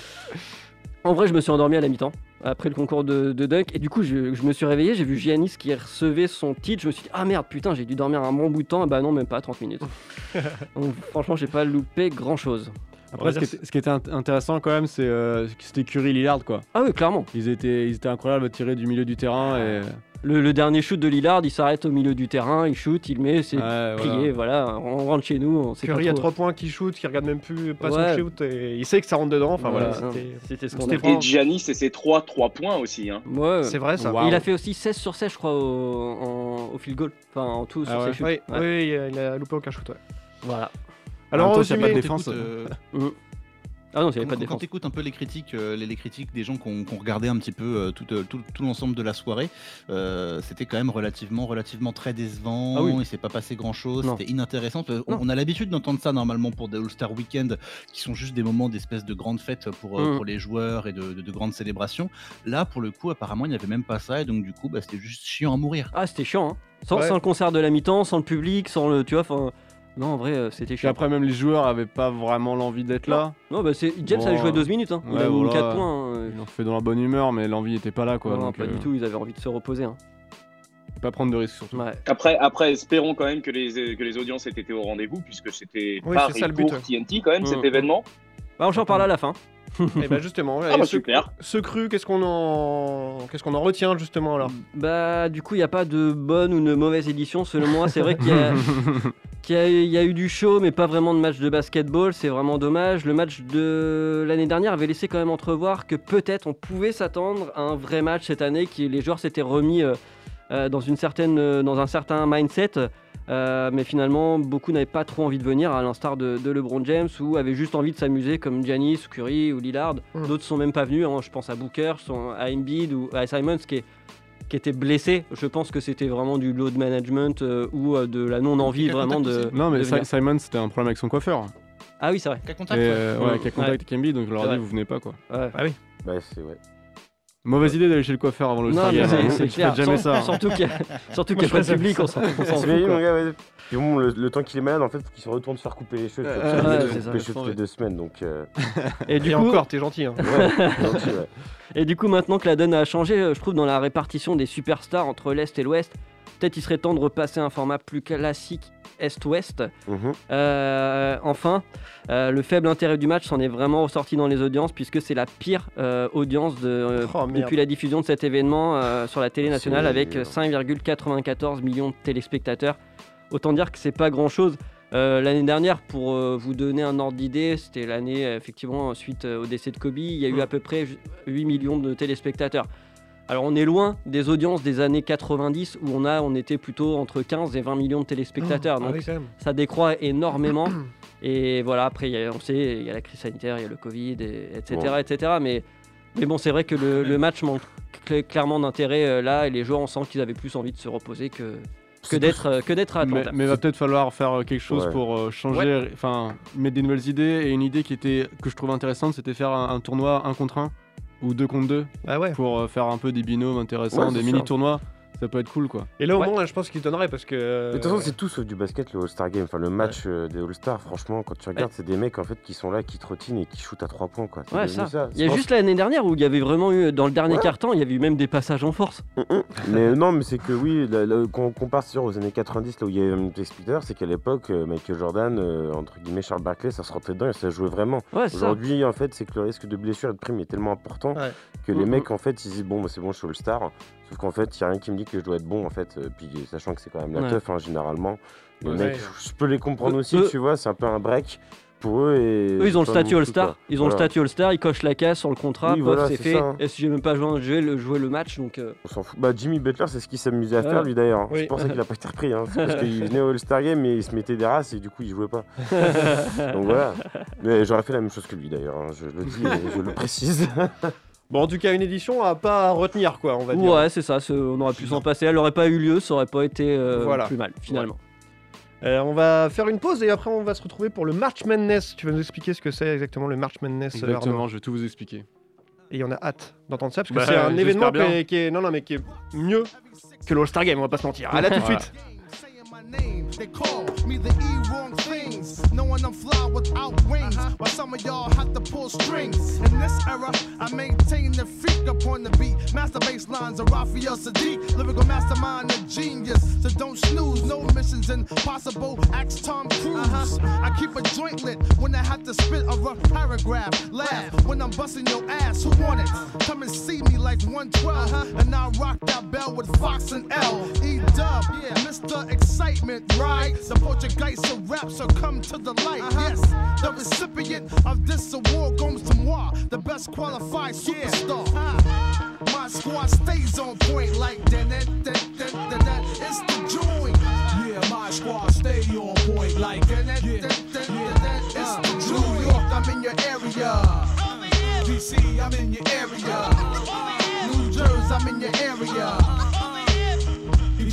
En vrai, je me suis endormi à la mi-temps après le concours de, de dunk et du coup, je, je me suis réveillé, j'ai vu Giannis qui recevait son titre. Je me suis dit, ah merde, putain, j'ai dû dormir un bon bout de temps. Bah non, même pas 30 minutes. Donc, franchement, j'ai pas loupé grand chose. Après, ce qui, était, ce qui était int- intéressant quand même, c'est euh, que c'était Curry Lillard quoi. Ah oui, clairement. Ils étaient, ils étaient incroyables à tirer du milieu du terrain et Le, le dernier shoot de Lillard, il s'arrête au milieu du terrain, il shoot, il met, c'est Ouais, plié, voilà. on rentre chez nous. On sait Curry pas a trop. 3 points qui shoot, qui regarde même plus pas Ouais. son shoot et il sait que ça rentre dedans. Enfin voilà, Ouais, c'était- c'était ce qu'on Et Giannis et ses 3 3 points aussi. Hein. Ouais, C'est vrai, ça. Il a fait aussi 16 sur 16, je crois, au, en- au field goal. Enfin, en tout sur Ah ouais. ses shoots. Oui, Ouais. oui, il a- il a loupé aucun shoot. Ouais. Voilà. Alors, En même temps, s'il y a pas de résumé, défense, Écoute, euh, Mm. Ah non, il n'y avait quand, pas de quand défense. t'écoutes un peu les critiques, euh, les, les critiques des gens qui ont, regardé un petit peu euh, tout, euh, tout, tout l'ensemble de la soirée, euh, c'était quand même relativement, relativement très décevant. Ah oui. Il s'est pas passé grand chose. C'était inintéressant. Euh, On, a l'habitude d'entendre ça normalement pour des All-Star Weekend, qui sont juste des moments d'espèce de grandes fêtes pour, euh, Mm. pour les joueurs et de, de- de grandes célébrations. Là, pour le coup, apparemment, il n'y avait même pas ça, et donc du coup, bah, c'était juste chiant à mourir. Ah, c'était chiant, hein. Sans, Ouais. sans le concert de la mi-temps, sans le public, sans le. Tu vois, enfin. Non, en vrai, euh, c'était chiant. après même les joueurs avaient pas vraiment l'envie d'être là. Non, bah c'est. James Bon, avait joué euh, 12 minutes, hein. Il ouais, a voilà. 4 points. hein. Ils l'ont fait dans la bonne humeur, mais l'envie était pas là quoi. non, donc, pas euh, du tout, ils avaient envie de se reposer. Hein. Pas prendre de risques surtout. Ouais. Après, après, espérons quand même que les, que les audiences aient été au rendez-vous, puisque c'était Oui, par ça et le but. pour TNT quand même, Mm. cet événement. Bah, on s'en parle à la fin. Et bah justement, Ah et bah ce, super. ce cru, qu'est-ce qu'on en, qu'est-ce qu'on en retient justement alors? Bah, du coup, il n'y a pas de bonne ou de mauvaise édition, selon moi. C'est vrai qu'il y, a- qu'il y a- il y a eu du show, mais pas vraiment de match de basketball. C'est vraiment dommage. Le match de l'année dernière avait laissé quand même entrevoir que peut-être on pouvait s'attendre à un vrai match cette année, que les joueurs s'étaient remis euh, dans, une certaine, euh, dans un certain mindset. Euh, mais finalement, beaucoup n'avaient pas trop envie de venir, à l'instar de, de LeBron James, ou avaient juste envie de s'amuser comme Giannis, ou Curry ou Lillard. Mm. D'autres sont même pas venus. hein. Je pense à Booker, sont- à Embiid ou à Simons, qui est qui était blessé. Je pense que c'était vraiment du load management euh, ou euh, de la non-envie vraiment de. Non mais de Si- venir. Simon c'était un problème avec son coiffeur. Ah oui, c'est vrai. Et contact, euh, ouais. ouais, qui a contact avec Embiid, donc je leur ai dit vous venez pas quoi. Ouais. Ah oui. Bah, c'est ouais. Mauvaise idée d'aller chez le coiffeur avant le Non, mais c'est hein. clair. jamais Sans- ça. Surtout qu'il n'y a, surtout qu'il y a Moi, pas de public, on s'en fout. mon gars, ouais. Puis bon, le, le temps qu'il est malade, en fait, faut qu'il se retourne se faire couper les cheveux. Euh, ouais, ça, couper les cheveux toutes les deux semaines, donc. euh, Et du Et coup, encore, t'es gentil. Hein. ouais, gentil, ouais. Et du coup, maintenant que la donne a changé, euh, je trouve, dans la répartition des superstars entre l'Est et l'Ouest, peut-être il serait temps de repasser à un format plus classique Est-Ouest. Mhm. Euh, enfin, euh, le faible intérêt du match s'en est vraiment ressorti dans les audiences, puisque c'est la pire euh, audience de, Oh, depuis la diffusion de cet événement sur la télé nationale, avec 5,94 millions de téléspectateurs. Autant dire que c'est pas grand-chose. Euh, l'année dernière, pour euh, vous donner un ordre d'idée, c'était l'année euh, effectivement suite au décès de Kobe, il y a eu à peu près ju- 8 millions de téléspectateurs. Alors on est loin des audiences des années 90 où on a, on était plutôt entre 15 et 20 millions de téléspectateurs. Ah Donc oui, ça décroît énormément. et voilà, après, il y a- on sait, il y a la crise sanitaire, il y a le Covid, et- etc., Bon. etc. Mais, mais bon, c'est vrai que le, le match manque cl- clairement d'intérêt euh, là, et les joueurs, on sent qu'ils avaient plus envie de se reposer que, que d'être euh, que d'être à Mais, Atlanta. mais va peut-être falloir faire euh, quelque chose Ouais. pour euh, changer, enfin mettre des nouvelles idées. Et une idée qui était que je trouve intéressante, c'était faire un, un tournoi 1 contre 1 ou 2 contre 2 Ah ouais. pour euh, faire un peu des binômes intéressants, Ouais, des c'est mini sûr. tournois. Ça peut être cool quoi. Et là, au Ouais. moins, je pense qu'il donnerait parce que. Mais De toute façon, c'est tout sauf du basket, le All-Star Game. Enfin, le match euh, des All-Stars, franchement, quand tu regardes, c'est des mecs en fait qui sont là, qui trottinent et qui shootent à 3 points. Quoi. Ouais, devenu ça. Il y a juste l'année dernière où il y avait vraiment eu, dans le dernier Ouais. quart-temps, il y avait eu même des passages en force. Mais non, mais c'est que oui, là, là, quand on compare sur aux années 90, là où il y avait un explicateur, c'est qu'à l'époque, euh, Michael Jordan, euh, entre guillemets Charles Barkley, ça se rentrait dedans et ça jouait vraiment. Ouais, c'est ça. Aujourd'hui, en fait, c'est que le risque de blessure et de prime est tellement important Ouais. que les Mhm. mecs, en fait, ils disent bon, bah, c'est bon, je suis All-Star. Sauf qu'en fait, il n'y a rien qui me dit que je dois être bon, en fait. euh, Puis sachant que c'est quand même la Ouais. teuf, hein, généralement. Les Ouais. mecs, Ouais. je peux les comprendre Eux- aussi, eux- tu vois, c'est un peu un break pour eux. Et Eux, ils ont le statut All-Star. Ils ont le statut All-Star, ils cochent la case sur le contrat, Oui, voilà, c'est fait. ça, hein. Et si j'ai même pas joué, le, joué le match, donc. euh, On s'en fout. Bah, Jimmy Butler, c'est ce qu'il s'amusait à Ouais. faire, lui d'ailleurs. hein. Oui. C'est pour ça qu'il a pas été repris. Hein. C'est parce qu'il venait au All-Star Game et il se mettait des races et du coup, il jouait pas. Donc voilà. Mais j'aurais fait la même chose que lui d'ailleurs. hein. Je le dis et je le précise. Bon, en tout cas, une édition à pas retenir, quoi, on va dire. Ouais, c'est ça, on aurait pu s'en passer. Elle aurait pas eu lieu, ça aurait pas été euh, Voilà. plus mal, finalement. Euh, on va faire une pause et après on va se retrouver pour le March Madness. Tu vas nous expliquer ce que c'est exactement le March Madness. Exactement, Arnaud. je vais tout vous expliquer. Et on a hâte d'entendre ça parce que Bah, c'est un événement qui est, qui est- non non mais qui est mieux que le All-Star Game, on va pas se mentir. À là tout de Voilà. Suite. They call me the E wrong things, knowing I'm fly without wings. Uh-huh. While some of y'all have to pull strings. In this era, I maintain the freak upon the beat. Master bass lines of Raphael Sadiq, lyrical mastermind, a genius. So don't snooze, no missions impossible. Axe Tom Cruise. Uh-huh. I keep a joint lit when I have to spit a rough paragraph. Laugh when I'm busting your ass. Who want it? Come and see me like 112, uh-huh. and I'll rock that bell with Fox and L. E Dub, yeah, Mr. Excitement, right? The Portuguese of rap, so come to the light. Uh-huh. Yes, the recipient of this award goes to moi, the best qualified superstar. Uh-huh. My squad stays on point like that. It's the joint. Yeah, my squad stay on point like that. It's the uh-huh. New York, I'm in your area. DC, I'm in your area. New Jersey, I'm in your area.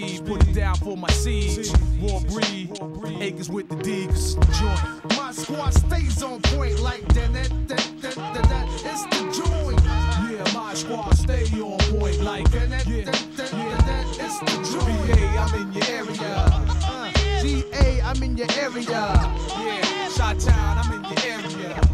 Speed, put it down for my siege. Raw breed, acres with the D, 'cause it's the joint. My squad stays on point like that. that, that, that, that, that. It's the joint. Yeah, my squad stay on point like that. that, that, that, that, that. It's the joint. BA, I'm in your area. Uh, GA, I'm in your area. Yeah, Shot Town, I'm in your area.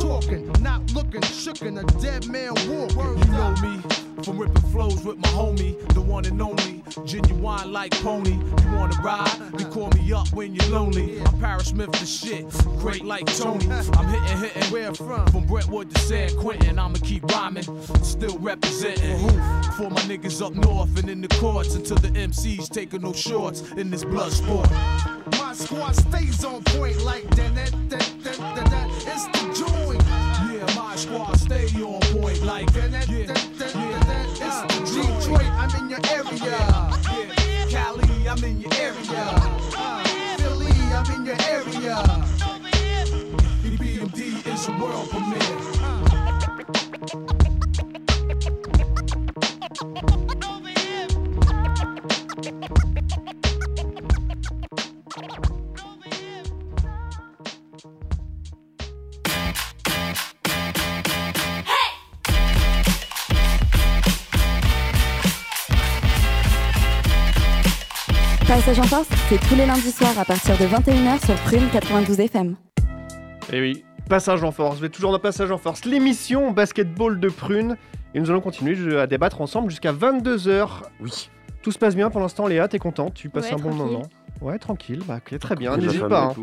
Talking, not looking, shookin' a dead man walking. You know me from ripping flows with my homie, the one and only, genuine like pony. You wanna ride? Then call me up when you're lonely. I'm Paris Smith the shit, great like Tony. I'm hitting, hitting. Where from? From Brentwood to San Quentin, I'ma keep rhyming, still representing. For my niggas up north and in the courts until the MCs taking no shorts in this blood sport. My squad stays on point like that. that, that, that, that, that. It's squad stay on point like that. Passage en force, c'est tous les lundis soirs à partir de 21h sur Prune 92 FM. Et oui, passage en force. Vous êtes toujours dans Passage en force, l'émission basketball de Prune. Et nous allons continuer je- à débattre ensemble jusqu'à 22h. Oui. Tout se passe bien pour l'instant, Léa, t'es contente Tu passes Ouais, un bon tranquille. moment? Ouais, tranquille. Bah, ok, très bien, n'hésite pas. hein.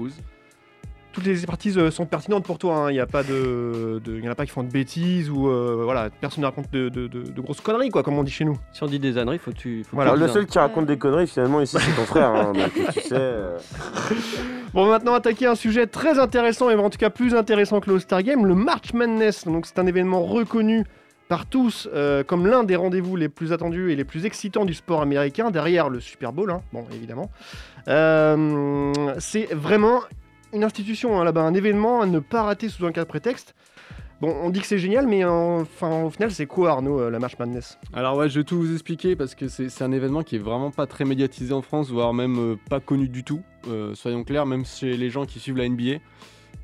Toutes les expertises euh, sont pertinentes pour toi. hein. Il n'y a pas de, de- il y en a pas qui font de bêtises ou euh, voilà, personne ne raconte de, de- de- de grosses conneries, quoi, comme on dit chez nous. Si on dit des âneries, faut tu. Faut Voilà, le seul hein. qui raconte des conneries finalement ici c'est ton frère. hein, donc tu sais. euh, Bon, on va maintenant attaquer un sujet très intéressant, et en tout cas plus intéressant que le All-Star Game, le March Madness. Donc, c'est un événement reconnu par tous euh, comme l'un des rendez-vous les plus attendus et les plus excitants du sport américain, derrière le Super Bowl, hein, bon, évidemment. Euh, c'est vraiment une institution hein, là-bas, un événement à ne pas rater sous un cas de prétexte. Bon, on dit que c'est génial, mais en- enfin, au final, c'est quoi, Arnaud, euh, la March Madness? Alors ouais, je vais tout vous expliquer parce que c'est c'est un événement qui est vraiment pas très médiatisé en France, voire même euh, pas connu du tout, euh, soyons clairs, même chez les gens qui suivent la NBA.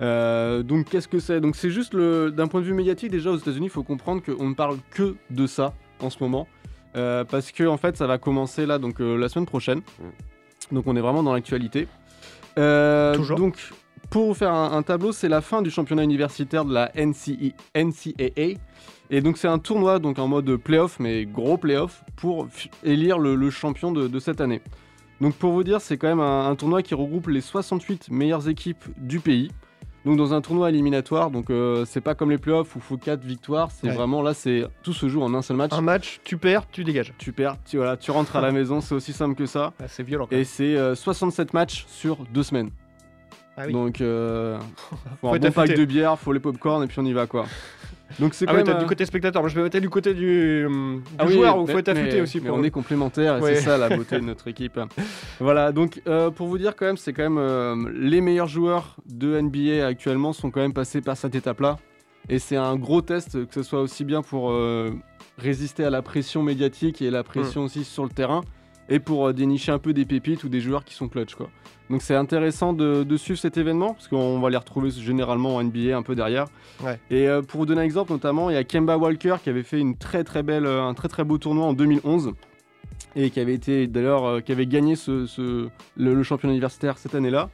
Euh, donc qu'est-ce que c'est? Donc c'est juste le d'un point de vue médiatique déjà aux États-Unis, il faut comprendre qu'on ne parle que de ça en ce moment Euh, parce que en fait ça va commencer là donc euh, la semaine prochaine. Donc on est vraiment dans l'actualité. Euh, Toujours. Donc pour vous faire un, un tableau, c'est la fin du championnat universitaire de la NCI NCAA. Et donc c'est un tournoi donc en mode playoff, mais gros playoff, pour élire le, le champion de, de cette année. Donc pour vous dire, c'est quand même un, un tournoi qui regroupe les 68 meilleures équipes du pays. Donc dans un tournoi éliminatoire, donc euh, c'est pas comme les playoffs où il faut 4 victoires, c'est Ouais. vraiment là, c'est tout se joue en un seul match. Un match, tu perds, tu dégages. Tu perds, tu, voilà, tu rentres à la maison, c'est aussi simple que ça. Ah, c'est violent. Et c'est euh, 67 matchs sur deux semaines. Ah oui. Donc, euh, faut Faut un bon pack de bière, faut les popcorn et puis on y va quoi. Donc c'est Ah quand ouais, du côté spectateur. Moi, je vais voter du côté du, du ah oui, joueur où mais- faut être affûté aussi. mais Pour... on est complémentaires et Ouais. c'est ça la beauté de notre équipe. Voilà, donc euh, pour vous dire quand même, c'est quand même euh, les meilleurs joueurs de NBA actuellement sont quand même passés par cette étape-là. Et c'est un gros test, que ce soit aussi bien pour euh, résister à la pression médiatique et la pression aussi sur le terrain, et pour euh, dénicher un peu des pépites ou des joueurs qui sont clutch. Quoi. Donc c'est intéressant de, de suivre cet événement, parce qu'on va les retrouver généralement en NBA un peu derrière. Ouais. Et euh, pour vous donner un exemple, notamment, il y a Kemba Walker qui avait fait une très très belle, euh, un très très beau tournoi en 2011 et qui avait été d'ailleurs qui avait gagné ce, ce- le, le championnat universitaire cette année-là.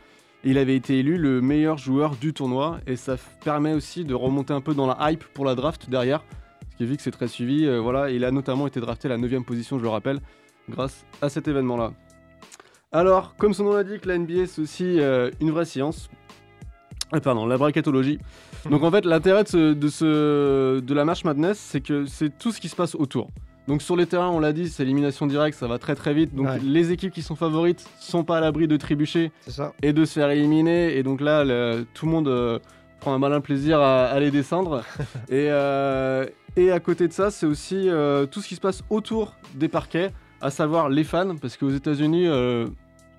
Il avait été élu le meilleur joueur du tournoi et ça permet aussi de remonter un peu dans la hype pour la draft derrière. Parce qu'il vu que c'est très suivi, euh, voilà, il a notamment été drafté à la 9 position, je le rappelle, grâce à cet événement-là. Alors, comme son nom l'indique, la NBA c'est aussi euh, une vraie science. Ah, pardon, la bracketologie. Donc en fait, l'intérêt de, ce- de, ce- de la March Madness, c'est que c'est tout ce qui se passe autour. Donc sur les terrains, on l'a dit, c'est élimination directe, ça va très très vite. Donc Ouais. les équipes qui sont favorites sont pas à l'abri de trébucher ça. et de se faire éliminer. Et donc là, le- tout le monde euh, prend un malin plaisir à, à les descendre. et, euh, et à côté de ça, c'est aussi euh, tout ce qui se passe autour des parquets, à savoir les fans, parce qu'aux États-Unis, euh,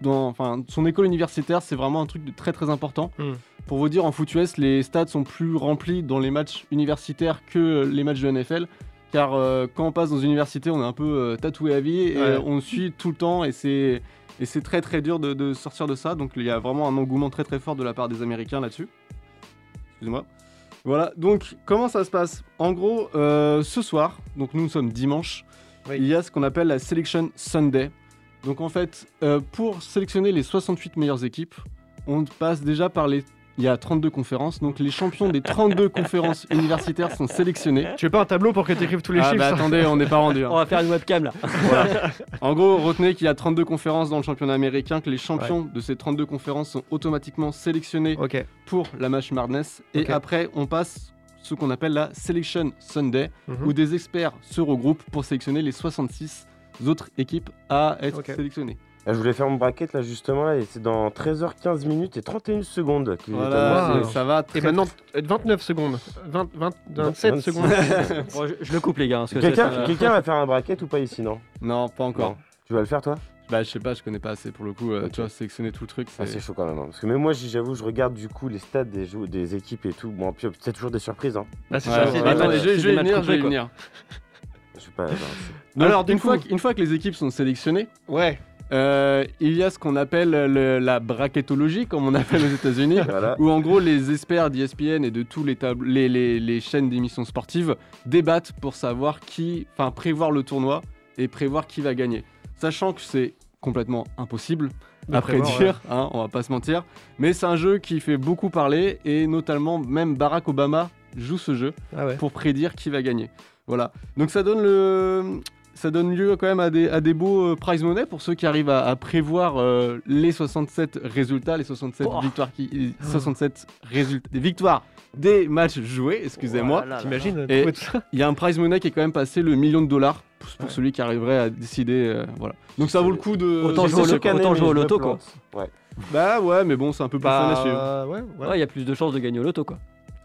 dans enfin, son école universitaire, c'est vraiment un truc de très très important. Mm. Pour vous dire, en foot US, les stades sont plus remplis dans les matchs universitaires que les matchs de NFL. Car euh, quand on passe dans une université, on est un peu euh, tatoué à vie et Ouais. on suit tout le temps et c'est et c'est très très dur de, de sortir de ça. Donc il y a vraiment un engouement très très fort de la part des Américains là-dessus. Excusez-moi. Voilà, donc comment ça se passe? En gros, ce soir, donc nous, nous sommes dimanche, il y a ce qu'on appelle la Selection Sunday. Donc en fait, euh, pour sélectionner les 68 meilleures équipes, on passe déjà par les... Il y a 32 conférences, donc les champions des 32 conférences universitaires sont sélectionnés. Tu veux pas un tableau pour que tu écrives tous les ah chiffres bah attendez, on n'est pas rendu. hein. On va faire une webcam là. Voilà. En gros, retenez qu'il y a 32 conférences dans le championnat américain, que les champions de ces 32 conférences sont automatiquement sélectionnés pour la match Madness. Et après, on passe ce qu'on appelle la Selection Sunday, Mhm. où des experts se regroupent pour sélectionner les 66 autres équipes à être sélectionnées. Ah, je voulais faire mon bracket là justement et c'est dans 13h15 minutes et 31 secondes qu'il Voilà, ça va Et très maintenant, euh, 29 secondes. 20, 20, 27 26. secondes. Bon, je, je le coupe les gars. Quelqu'un va faire un bracket ou pas ici non? Non, pas encore. Non. Tu vas le faire toi? Bah, je sais pas, je connais pas assez pour le coup. euh, Tu vois, sélectionner tout le truc, Ah, c'est. c'est chaud quand même. hein. Parce que même moi, j'avoue, je regarde du coup les stats des, jou- des équipes et tout. Bon, puis c'est toujours des surprises. Hein. C'est Ouais, ça. ouais, c'est bah, attendez, matchs- je vais- c'est je vais venir, je vais venir. Je sais pas. c'est- Donc, Alors, une, coup- fois, que- une fois que les équipes sont sélectionnées, Ouais. euh, il y a ce qu'on appelle le- la bracketologie, comme on appelle aux États-Unis, Voilà. où en gros les experts d'ESPN et de tous les, tab- les, les- les chaînes d'émissions sportives débattent pour savoir qui, enfin prévoir le tournoi et prévoir qui va gagner. Sachant que c'est complètement impossible à prévoir, prédire, hein, on va pas se mentir, mais c'est un jeu qui fait beaucoup parler et notamment même Barack Obama joue ce jeu Ah ouais. pour prédire qui va gagner. Voilà. Donc ça donne le ça donne lieu quand même à des, à des beaux euh, prize money pour ceux qui arrivent à, à prévoir euh, les 67 résultats, les 67 Oh. victoires qui 67 résultats des victoires des matchs joués, excusez-moi. Voilà, T'imagines Il y a un prize money qui est quand même passé le million de dollars pour, pour celui qui arriverait à décider euh, voilà. Donc ça vaut le coup de Autant jouer autant jouer au loto, quoi. plante. Ouais. Bah ouais, mais bon, c'est un peu plus fun à suivre. Bah, ouais, ouais. Ouais, il y a plus de chances de gagner au loto quoi.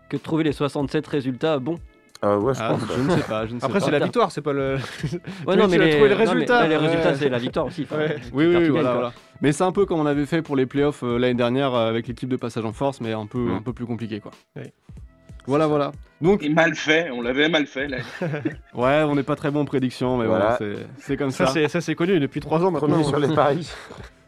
Que de trouver les 67 résultats bons. Ah ouais, je Ah, pense. je ne sais pas, je ne sais Après, c'est la victoire, c'est pas le. Ouais, non, mais tu as les, trouvé le non, mais- résultat. mais les Ouais. résultats, c'est la victoire aussi. enfin, Ouais. qui Oui, oui, voilà, voilà. Mais c'est un peu comme on avait fait pour les playoffs euh, l'année dernière euh, avec l'équipe de passage en force, mais un peu, Mm. un peu plus compliqué, quoi. Voilà, voilà. Donc, Et mal fait, on l'avait mal fait là. ouais, on n'est pas très bon en prédiction, mais Voilà. voilà, c'est- c'est comme Ça, ça. c'est, ça, c'est connu depuis 3 ans maintenant. Premier sur les paris.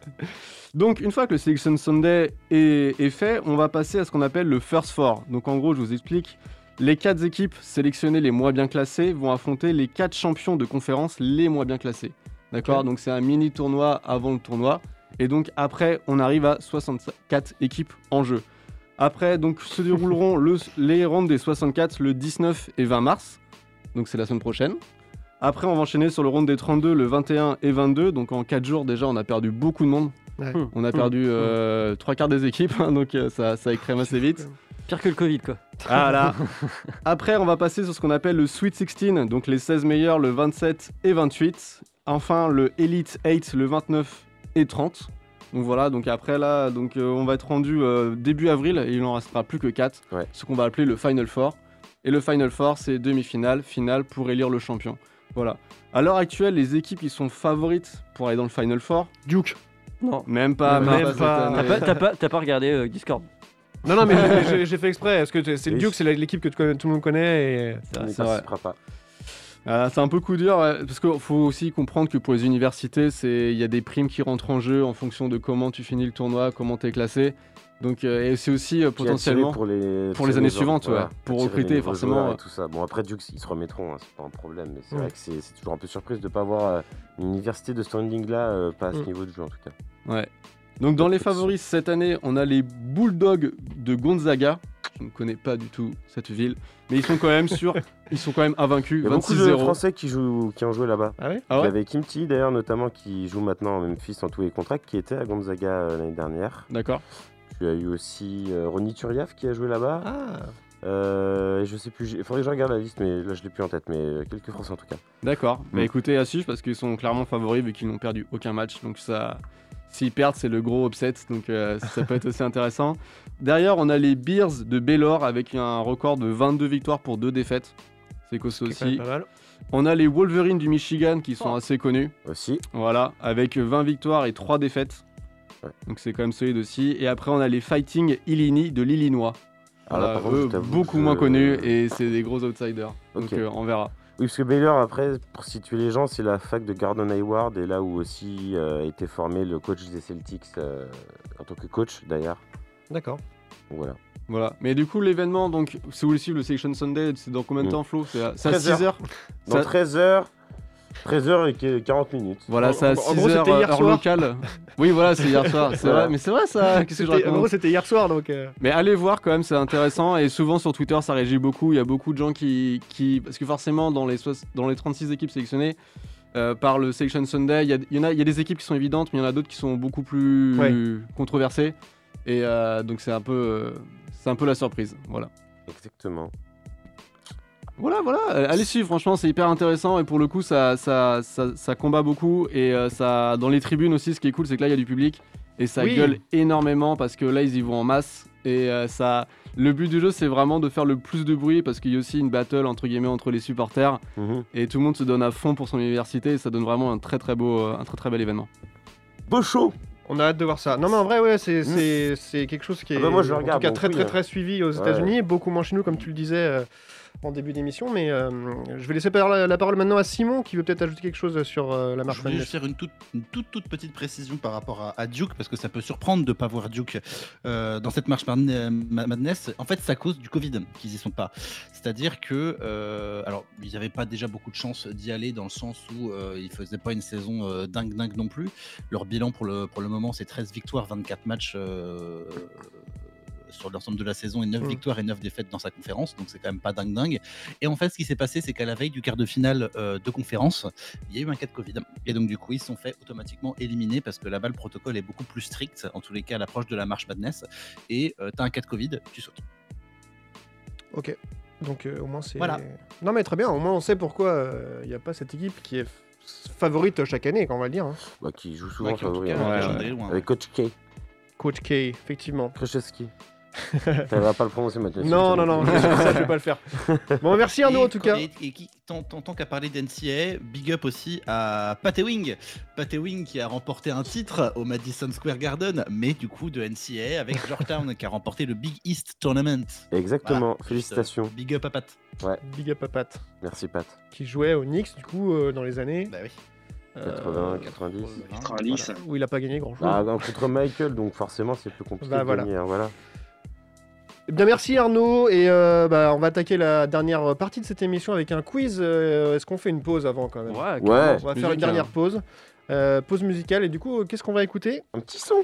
Donc, une fois que le Selection Sunday est, est fait, on va passer à ce qu'on appelle le First Four. Donc, en gros, je vous explique. Les quatre équipes sélectionnées les moins bien classées vont affronter les quatre champions de conférence les moins bien classés. D'accord. Donc, c'est un mini tournoi avant le tournoi. Et donc, après, on arrive à 64 équipes en jeu. Après, donc, se dérouleront le- les rounds des 64 le 19 et 20 mars. Donc, c'est la semaine prochaine. Après, on va enchaîner sur le round des 32 le 21 et 22. Donc, en 4 jours, déjà, on a perdu beaucoup de monde. Ouais. On a perdu euh, trois quarts des équipes, hein, donc euh, ça, ça écrème assez vite. Pire que le Covid, quoi. Voilà. Après, on va passer sur ce qu'on appelle le Sweet 16, donc les 16 meilleurs le 27 et 28. Enfin, le Elite 8 le 29 et 30. Donc voilà, donc après là, donc, euh, on va être rendu euh, début avril et il n'en restera plus que 4. Ce qu'on va appeler le Final Four. Et le Final Four, c'est demi-finale, finale pour élire le champion. Voilà. À l'heure actuelle, les équipes qui sont favorites pour aller dans le Final Four. Duke. Non. Même pas, Même même pas. pas. T'as pas, t'as pas- t'as pas regardé euh, Discord? Non, non, mais j'ai- fait exprès. Parce que c'est le. Duke, c'est l'équipe que connais- tout le monde connaît. Et... C'est vrai. Ah, c'est un peu coup dur, ouais, parce qu'il faut aussi comprendre que pour les universités, c'est- il y a des primes qui rentrent en jeu en fonction de comment tu finis le tournoi, comment tu es classé. Donc, euh, et c'est aussi euh, potentiellement pour les, pour les années suivantes, voilà, ouais, pour recruter forcément. euh, et tout ça. Bon après Duke ils se remettront, hein, c'est pas un problème, mais c'est Ouais. vrai que c'est toujours un peu surprise de pas avoir euh, une université de standing là, euh, pas à ce Mm. niveau de jeu en tout cas. Ouais. Donc dans les favoris cette année, on a les Bulldogs de Gonzaga. Je ne connais pas du tout cette ville, mais ils sont quand même sûrs. ils sont quand même invaincus. Il y a beaucoup de 26-0. Français qui jouent, qui ont joué là-bas. Ah ouais? Ah Il ouais y avait Kimchi d'ailleurs notamment qui joue maintenant en Memphis en tous les contrats, qui était à Gonzaga euh, l'année dernière. D'accord. Tu as eu aussi euh, Ronny Turiaf qui a joué là-bas. Ah. Euh, je sais plus, il faudrait que je regarde la liste, mais là je l'ai plus en tête, mais euh, quelques Français en tout cas. D'accord. Bah Mm. écoutez, à suivre parce qu'ils sont clairement favoris vu qu'ils n'ont perdu aucun match. Donc ça, s'ils perdent, c'est le gros upset. Donc euh, ça peut être aussi intéressant. Derrière, on a les Bears de Baylor avec un record de 22 victoires pour 2 défaites. C'est costaud aussi. On a les Wolverines du Michigan qui sont assez connus. Aussi. Voilà, avec 20 victoires et 3 défaites. Donc c'est quand même solide aussi. Et après, on a les Fighting Illini de l'Illinois. Ah, Voilà, eux, je t'avoue beaucoup moins connus et c'est des gros outsiders. Donc euh, on verra. Oui, parce que Baylor, après, pour situer les gens, c'est la fac de Gardon Hayward et là où aussi euh, était formé le coach des Celtics euh, en tant que coach d'ailleurs. D'accord. Voilà. Voilà. Mais du coup, l'événement, donc, si vous voulez le Selection Sunday, c'est dans combien de hmm. temps, Flo? C'est à, 16h Dans 13h, 13h40 minutes. Voilà, ça, 6h, heure soir. locale. oui, voilà, c'est hier soir. Mais c'est vrai ça. Qu'est-ce que je raconte En gros, c'était hier soir donc. Euh. Mais allez voir quand même, c'est intéressant. Et souvent sur Twitter, ça réagit beaucoup. Il y a beaucoup de gens qui. Parce que forcément, dans les, dans les 36 équipes sélectionnées, euh, par le Selection Sunday, il y, a, y, a des équipes qui sont évidentes, mais il y en a d'autres qui sont beaucoup plus controversées. Et euh, donc, c'est un, c'est un peu la surprise. Voilà. Exactement. Voilà, voilà, euh, allez suivre, franchement, c'est hyper intéressant et pour le coup, ça, ça, ça, ça combat beaucoup. Et euh, ça, dans les tribunes aussi, ce qui est cool, c'est que là, il y a du public et ça Oui. gueule énormément parce que là, ils y vont en masse. Et euh, ça, le but du jeu, c'est vraiment de faire le plus de bruit parce qu'il y a aussi une battle entre guillemets entre les supporters Mhm. et tout le monde se donne à fond pour son université et ça donne vraiment un très très beau, euh, un très très bel événement. Beau show On a hâte de voir ça. Non, mais en vrai, ouais, c'est c'est- c'est quelque chose qui est Ah bah moi, je le en regarde, tout cas très, très, très suivi aux Ouais. États-Unis, beaucoup moins chez nous, comme tu le disais euh, en début d'émission. Mais euh, je vais laisser par- la, la parole maintenant à Simon, qui veut peut-être ajouter quelque chose sur euh, la marche Je Madness. juste faire une toute, une toute, toute petite précision par rapport à, à Duke, parce que ça peut surprendre de ne pas voir Duke euh, dans cette marche Madne- Ma- Madness. En fait, c'est à cause du Covid qu'ils y sont pas. C'est-à-dire que, alors, ils n'avaient pas déjà beaucoup de chance d'y aller dans le sens où ils faisaient pas une saison dingue dingue non plus. Leur bilan pour le, pour le moment, c'est 13 victoires, 24 matchs. Euh, sur l'ensemble de la saison et 9 Mm. victoires et 9 défaites dans sa conférence, donc c'est quand même pas dingue dingue. Et en fait, ce qui s'est passé, c'est qu'à la veille du quart de finale euh, de conférence, il y a eu un cas de Covid. Et donc, du coup, ils se sont fait automatiquement éliminer parce que là-bas, le protocole est beaucoup plus strict, en tous les cas, à l'approche de la marche Madness. Et tu as un cas de Covid, tu sautes. Ok. Donc euh, au moins c'est. Voilà. Non mais très bien, au moins on sait pourquoi il n'y a pas cette équipe qui est favorite chaque année, quand on va le dire. hein. Bah, qui joue souvent Ouais, qui, en tout favori. cas, hein. Ouais, ouais. loin. Avec Coach K. Coach K, effectivement. Krzyzewski. Elle va pas le prononcer maintenant. Non, non, non, ça, je vais pas le faire. Bon, merci Arnaud en tout cas. Et, qui, tant, qu'à parler d'NCA, big up aussi à Patewing. Patewing qui a remporté un titre au Madison Square Garden, mais du coup de NCA avec Georgetown qui a remporté le Big East Tournament. Exactement, félicitations. euh, Big up à Pat. Ouais, Big up à Pat, merci Pat. qui jouait au Knicks du coup euh, dans les années Bah oui. euh, 80, 90. 90. voilà, où il a pas gagné grand chose. Ah, non, contre Michael, donc forcément c'est plus compliqué Bah, de voilà. gagner. hein, voilà. Eh Bien merci Arnaud et euh, bah, on va attaquer la dernière partie de cette émission avec un quiz. Euh, Est-ce qu'on fait une pause avant quand même? Ouais, Ouais. On va faire une dernière pause. Euh, pause musicale et du coup qu'est-ce qu'on va écouter? Un petit son.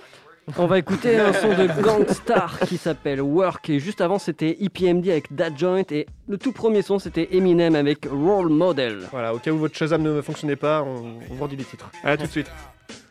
On va écouter un son de Gangstar qui s'appelle Work. Et juste avant, c'était EPMD avec That Joint. Et le tout premier son, c'était Eminem avec Role Model. Voilà, au cas où votre Shazam ne fonctionnait pas, on, on vous redit les titres. Allez, à tout de suite.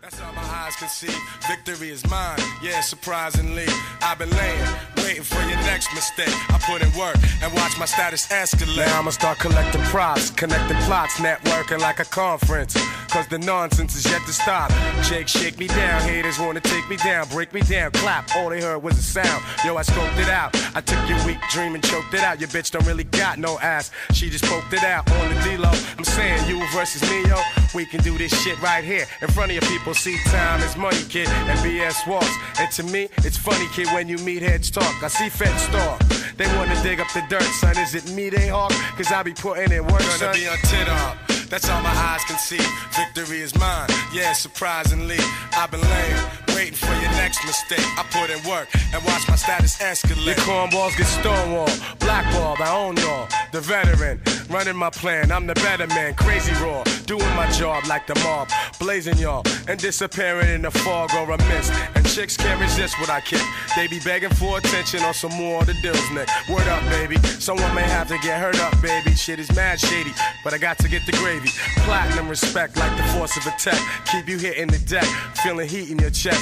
That's how my eyes can see. Victory is mine. Yeah, surprisingly. I've been laying, waiting for your next mistake. I put in work and watch my status escalate. Now I'ma start collecting props, connecting plots, networking like a conference. Cause the nonsense is yet to stop. Jake, shake me down. Haters wanna take me down, break me down, clap. All they heard was a sound. Yo, I scoped it out. I took your weak dream and choked it out. Your bitch don't really got no ass. She just poked it out on the D-Lo. I'm saying you versus me, yo. We can do this shit right here in front of your people. See, time is money, kid, and BS walks. And to me, it's funny, kid, when you meet heads talk. I see feds talk. They wanna dig up the dirt, son. Is it me they hawk? Cause I be putting in work, son. Gonna be on tit up. That's all my eyes can see. Victory is mine. Yeah, surprisingly, I've been laying, waiting for your next mistake. I put in work and watch my status escalate. Your cornballs get stonewalled, blackballed. I own y'all, the veteran, running my plan. I'm the better man, crazy raw, doing my job like the mob, blazing y'all and disappearing in the fog or a mist. And chicks can't resist what I kick. They be begging for attention on some more of the deals, Nick. Word up, baby. Someone may have to get hurt up, baby. Shit is mad shady, but I got to get the gravy. Platinum respect like the force of a tech. Keep you hitting the deck, feeling heat in your chest.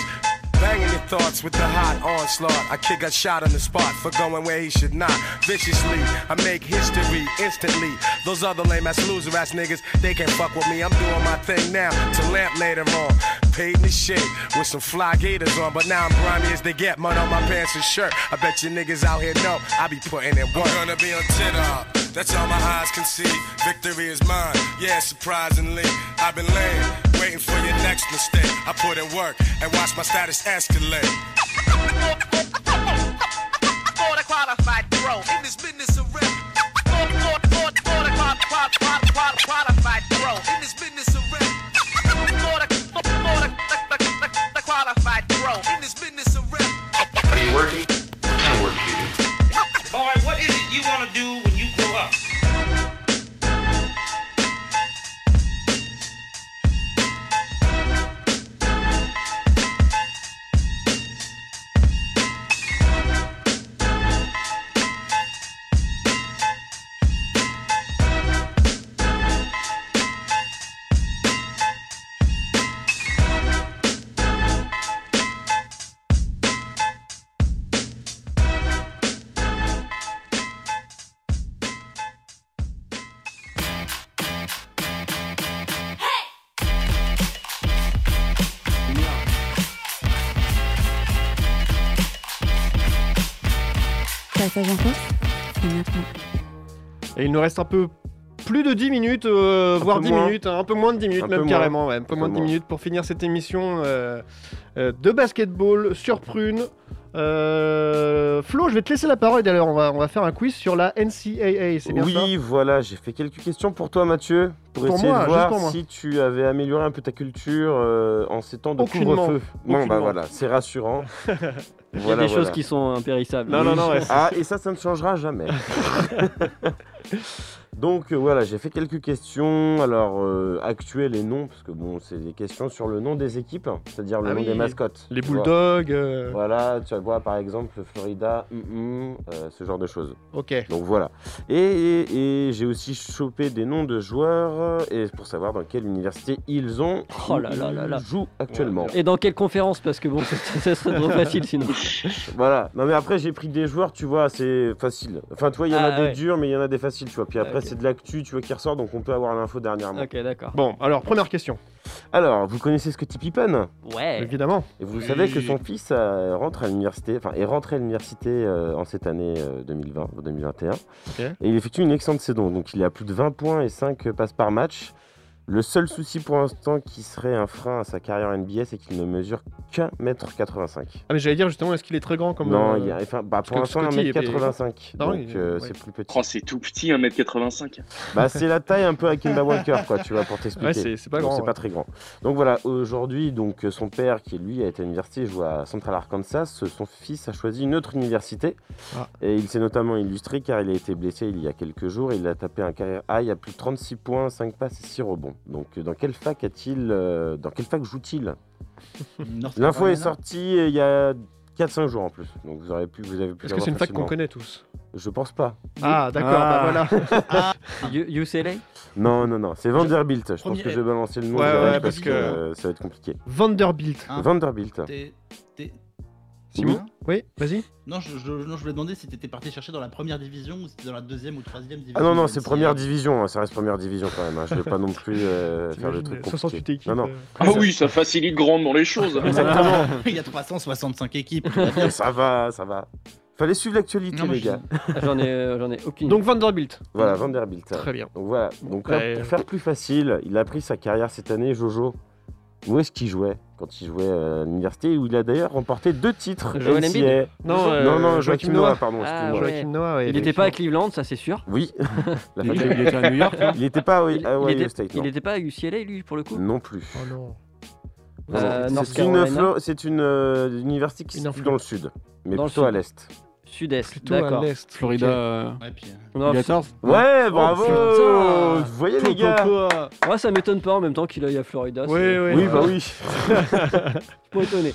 Banging your thoughts with the hot onslaught. I kick a shot on the spot for going where he should not. Viciously, I make history instantly. Those other lame ass loser ass niggas, they can't fuck with me. I'm doing my thing now to lamp later on. Paid in the shit with some fly gators on, but now I'm grimy as they get. Mud on my pants and shirt. I bet you niggas out here know I be putting in work. I'm gonna be on tit up. That's all my eyes can see. Victory is mine. Yeah, surprisingly, I've been laying, waiting for your next mistake. I put in work and watch my status escalate. Il nous reste un peu plus de 10 minutes, euh, voire peu 10 moins. minutes, hein, un peu moins de 10 minutes Un même carrément, ouais, un peu Un moins de 10 moins. minutes pour finir cette émission euh, euh, de basketball sur Prune. Euh, Flo, je vais te laisser la parole d'ailleurs, on va, on va faire un quiz sur la NCAA, c'est bien oui, ça? voilà, j'ai fait quelques questions pour toi, Mathieu, pour, Pour essayer moi, de juste voir pour moi. si tu avais amélioré un peu ta culture euh, en ces temps de couvre-feu. Bon, bah voilà, c'est rassurant. Il y a Voilà, des voilà. choses qui sont impérissables. Non, non, non, ouais, Ah, et ça, ça ne changera jamais. Donc euh, voilà, j'ai fait quelques questions, alors euh, actuelles et non, parce que bon, c'est des questions sur le nom des équipes, c'est-à-dire le Ah nom oui, des mascottes. Les. Bulldogs. euh, Voilà, tu vois par exemple Florida, hum, hum, euh, ce genre de choses. Ok. Donc voilà. Et, et- et j'ai aussi chopé des noms de joueurs et pour savoir dans quelle université ils ont Oh là là là là. jouent actuellement. Et dans quelle conférence Parce que bon, ça, serait trop facile sinon. Voilà. Non mais après j'ai pris des joueurs, tu vois, c'est facile. Enfin, tu vois, il y en a Ah, des ouais. durs, mais il y en a des faciles, tu vois. Puis après C'est de l'actu, tu vois, qui ressort, donc on peut avoir l'info dernièrement. Ok, d'accord. Bon, alors première question. Alors, vous connaissez Scottie Pippen Ouais. Évidemment. Et vous Oui. savez que son fils euh, rentre à l'université, enfin est rentré à l'université euh, en cette année euh, 2020 ou 2021. Et il effectue une excellente saison, donc il est à plus de 20 points et 5 passes par match. Le seul souci pour l'instant qui serait un frein à sa carrière NBA, c'est qu'il ne mesure qu'un mètre 85. Ah mais j'allais dire justement, est-ce qu'il est très grand comme Non, euh, il y a, enfin, bah, pour l'instant, Scotty est- 1m85. Non, donc euh, ouais. c'est plus petit. Oh, c'est tout petit, 1m85. Bah, c'est la taille un peu à Kemba Walker, quoi, tu vois, pour t'expliquer. Ouais, c'est- pas grand, C'est ouais. pas très grand. Donc voilà, aujourd'hui, donc son père, qui lui a été à l'université, joue à Central Arkansas. Son fils a choisi une autre université. Ah. Et il s'est notamment illustré car il a été blessé il y a quelques jours. Il a tapé un carrière high à plus de 36 points, 5 passes et 6 rebonds. Donc euh, dans quelle fac a-t-il, euh, dans quelle fac joue-t-il L'info est sortie euh, il y a 4-5 jours en plus. Donc vous, aurez pu, vous avez pu Est-ce que c'est une fac qu'on connaît tous Je pense pas. Ah, d'accord, bah voilà. UCLA Non, non, non, c'est Vanderbilt. Je pense que je vais balancer le nom Ouais, ouais, parce parce que que- euh, ça va être compliqué. Vanderbilt. Hein Vanderbilt. Simon Oui, vas-y. Non, je, je- non, je voulais demander si t'étais parti chercher dans la première division ou si t'étais dans la deuxième ou troisième division. Ah non, non, c'est première euh, division, hein, ça reste première division quand même. hein. Je vais pas non plus euh, faire le truc 68 compliqué. équipes, Non, non. euh. Ah oui, ça facilite grandement les choses. Exactement. Il y a 365 équipes. ça va, ça va. Fallait suivre l'actualité, les je- gars. J'en ai, euh, j'en ai aucune. Donc Vanderbilt. Voilà, Vanderbilt. Très bien. Donc voilà. Donc là, Ouais. pour faire plus facile, il a pris sa carrière cette année, Jojo. Où est-ce qu'il jouait? Quand il jouait à l'université où il a d'ailleurs remporté deux titres NCAA. Non, euh, non, non, Joachim Joachim Noah. Noah, pardon, Ah, excuse-moi. ouais. Joachim Noah, ouais, Il n'était pas à Cleveland, ça c'est sûr. Oui. La Il était- il était à New York, non Il n'était pas à Ohio était, State, il non. était pas à UCLA lui pour le coup. Non plus. Oh non. Non, Euh, non. North c'est une, euh, université qui se situe dans le sud, mais Dans le plutôt à l'est. Sud-est. D'accord. Florida. Euh, Ouais, puis, euh, Ouais, bravo putain. Vous voyez les gars Moi ça m'étonne pas en même temps qu'il aille à Florida. Oui, oui. Oui, bah oui. Je suis pas étonné.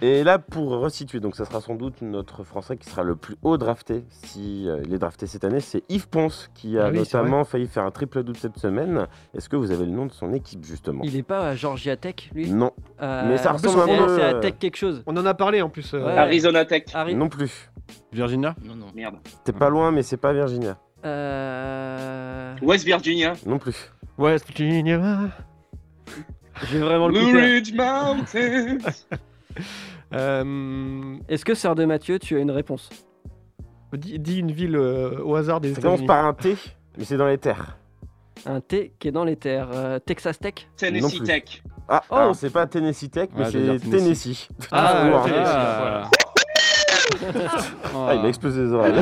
Et là, pour resituer, donc ça sera sans doute notre Français qui sera le plus haut drafté, si euh, il est drafté cette année, c'est Yves Ponce, qui a Ah oui, notamment failli faire un triple double cette semaine. Est-ce que vous avez le nom de son équipe, justement? Il est pas à Georgia Tech lui? Non, Euh, mais ça ressemble un c'est- peu, C'est à euh, Tech quelque chose. On en a parlé en plus. euh, Ouais. Arizona Tech. Non plus. Virginia? Non, non. Merde. T'es pas loin, mais c'est pas Virginia. Euh... West Virginia. Non plus. West Virginia. J'ai vraiment le Blue. Ridge Mountains. Euh, Est-ce que Sœur de Mathieu, tu as une réponse? Dis, dis une ville euh, au hasard des Ça commence par un T, mais c'est dans les terres. Un T qui est dans les terres. Euh, Texas Tech? Non Tennessee plus. Tech. Ah, Oh. alors c'est pas Tennessee Tech, mais Ouais, j'allais c'est dire Tennessee. Ah, ouais, voir. Tennessee, Ah. Ah, il a explosé les oreilles.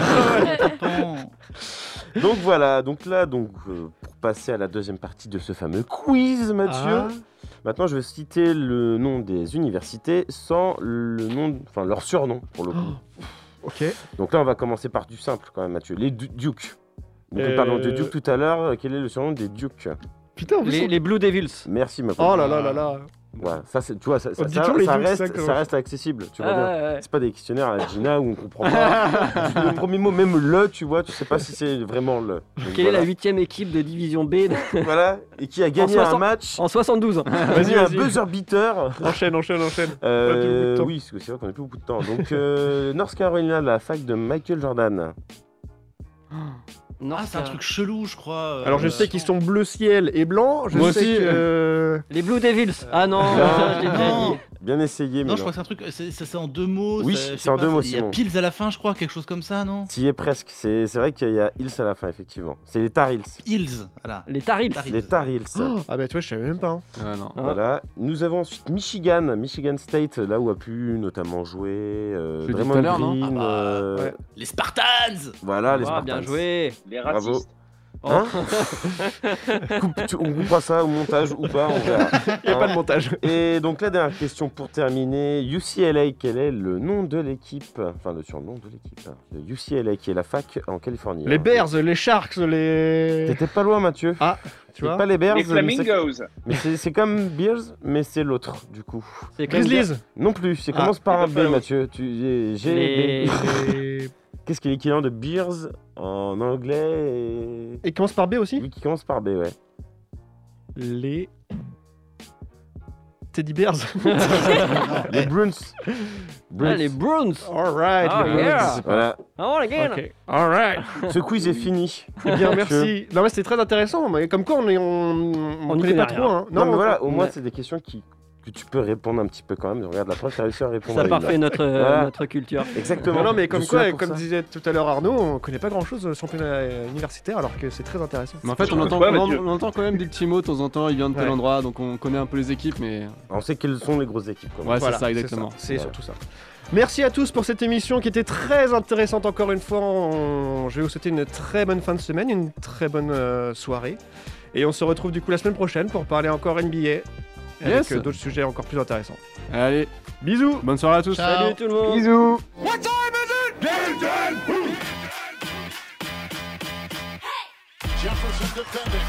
donc voilà, donc là, donc, euh, pour passer à la deuxième partie de ce fameux quiz, Mathieu. Maintenant, je vais citer le nom des universités sans le nom, enfin leur surnom pour le coup. Ok. Donc là, on va commencer par du simple quand même, Mathieu. Les Du- Duke. Euh, nous parlons de Duke tout à l'heure. euh, Quel est le surnom des Duke Putain, les, on- les Blue Devils. Merci, ma Oh là là là là. Voilà, ça, c'est, tu vois, ça, ça, reste, ça, accessible. Tu vois Ah, bien. ouais, ouais. C'est pas des questionnaires à la Gina où on comprend pas. le premier mot, même le, tu vois, tu sais pas si c'est vraiment le. Donc, Quelle est la huitième équipe de division B de- Voilà, et qui a gagné En un 60 match. en 72 Vas-y, un vas-y. buzzer beater. Enchaîne, enchaîne, enchaîne. Euh, oui, parce que c'est vrai qu'on n'a plus beaucoup de temps. Donc, euh, North Carolina, la fac de Michael Jordan. Non, Ah, c'est un truc chelou, je crois. euh, Alors je sais qu'ils sont bleu ciel et blanc. Je Moi sais aussi. que. euh, Les Blue Devils. Ah non, je l'ai déjà non. Bien essayé, mais Non, je crois que c'est un truc. C'est c'est- c'est en deux mots. Oui, c'est en pas, deux mots, Il y a. Pills à la fin, je crois, quelque chose comme ça, non? T'y es presque. C'est c'est vrai qu'il y a Hills à la fin, effectivement. C'est les Tar Heels. Hills, voilà. Les Tarils. Tar Heels. Les Tar Heels. Oh, ah bah tu vois, je savais même pas. hein. Ah non. Voilà. Nous avons ensuite Michigan, Michigan State, là où a pu notamment jouer euh, Draymond tout à l'heure, non? Green. Ah bah, euh, ouais. Les Spartans Voilà, les Ah, Spartans. bien joué. Les Bravo. Racistes. Hein Coupe- tu- on coupera ça au montage ou pas, on verra. Il n'y a Hein pas de montage. Et donc la dernière question pour terminer, UCLA, quel est le nom de l'équipe Enfin le surnom de l'équipe. hein, de UCLA, qui est la fac en Californie? Les hein. Bears, les Sharks, les. T'étais pas loin Mathieu. Ah, tu C'est vois. pas les Bears, Les mais c'est- Flamingos. mais c'est c'est comme Bears, mais c'est l'autre du coup. C'est même Grizzlies. Non plus, ça Ah, commence par un B Buffalo. Mathieu. Tu, j'ai, Les- Les- Qu'est-ce qui est l'équivalent de Bears en anglais et... Et commence par B aussi Oui, qui commence par B, ouais. Les. Teddy Bears. les Bruins. Ah, les Browns. Alright. Ah, les Bruins. yeah. Voilà. Ah, on again. Ok. Alright. Ce quiz est fini. Eh bien, merci. Non, mais c'était très intéressant. Mais comme quoi, on est, on, on, connaît pas trop. Hein. Non, mais voilà, au moins ouais. c'est des questions qui, que tu peux répondre un petit peu quand même. Regarde, la preuve, tu as réussi à répondre. Ça à parfait notre, euh, Voilà. notre culture. Exactement. Non, non, mais comme quoi, comme ça. disait tout à l'heure Arnaud, on connaît pas grand chose sur championnat euh, universitaire alors que c'est très intéressant. Mais en fait, on entend, sais pas, on, Mathieu. on entend quand même des petits mots de temps en temps. Il vient de tel endroit, donc on connaît un peu les équipes, mais On sait quelles sont les grosses équipes. Quand même. ouais, Voilà, c'est ça exactement. C'est Voilà. surtout ça. Merci à tous pour cette émission qui était très intéressante encore une fois. On- Je vais vous souhaiter une très bonne fin de semaine, une très bonne euh, soirée. Et on se retrouve du coup la semaine prochaine pour parler encore NBA. Avec Yes. euh, d'autres sujets encore plus intéressants. Allez, Bisous bonne soirée à tous. Ciao. Salut tout le monde. Bisous What time is it? Game time. Jefferson defending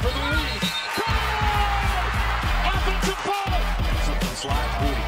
for the lead. Offensive foul.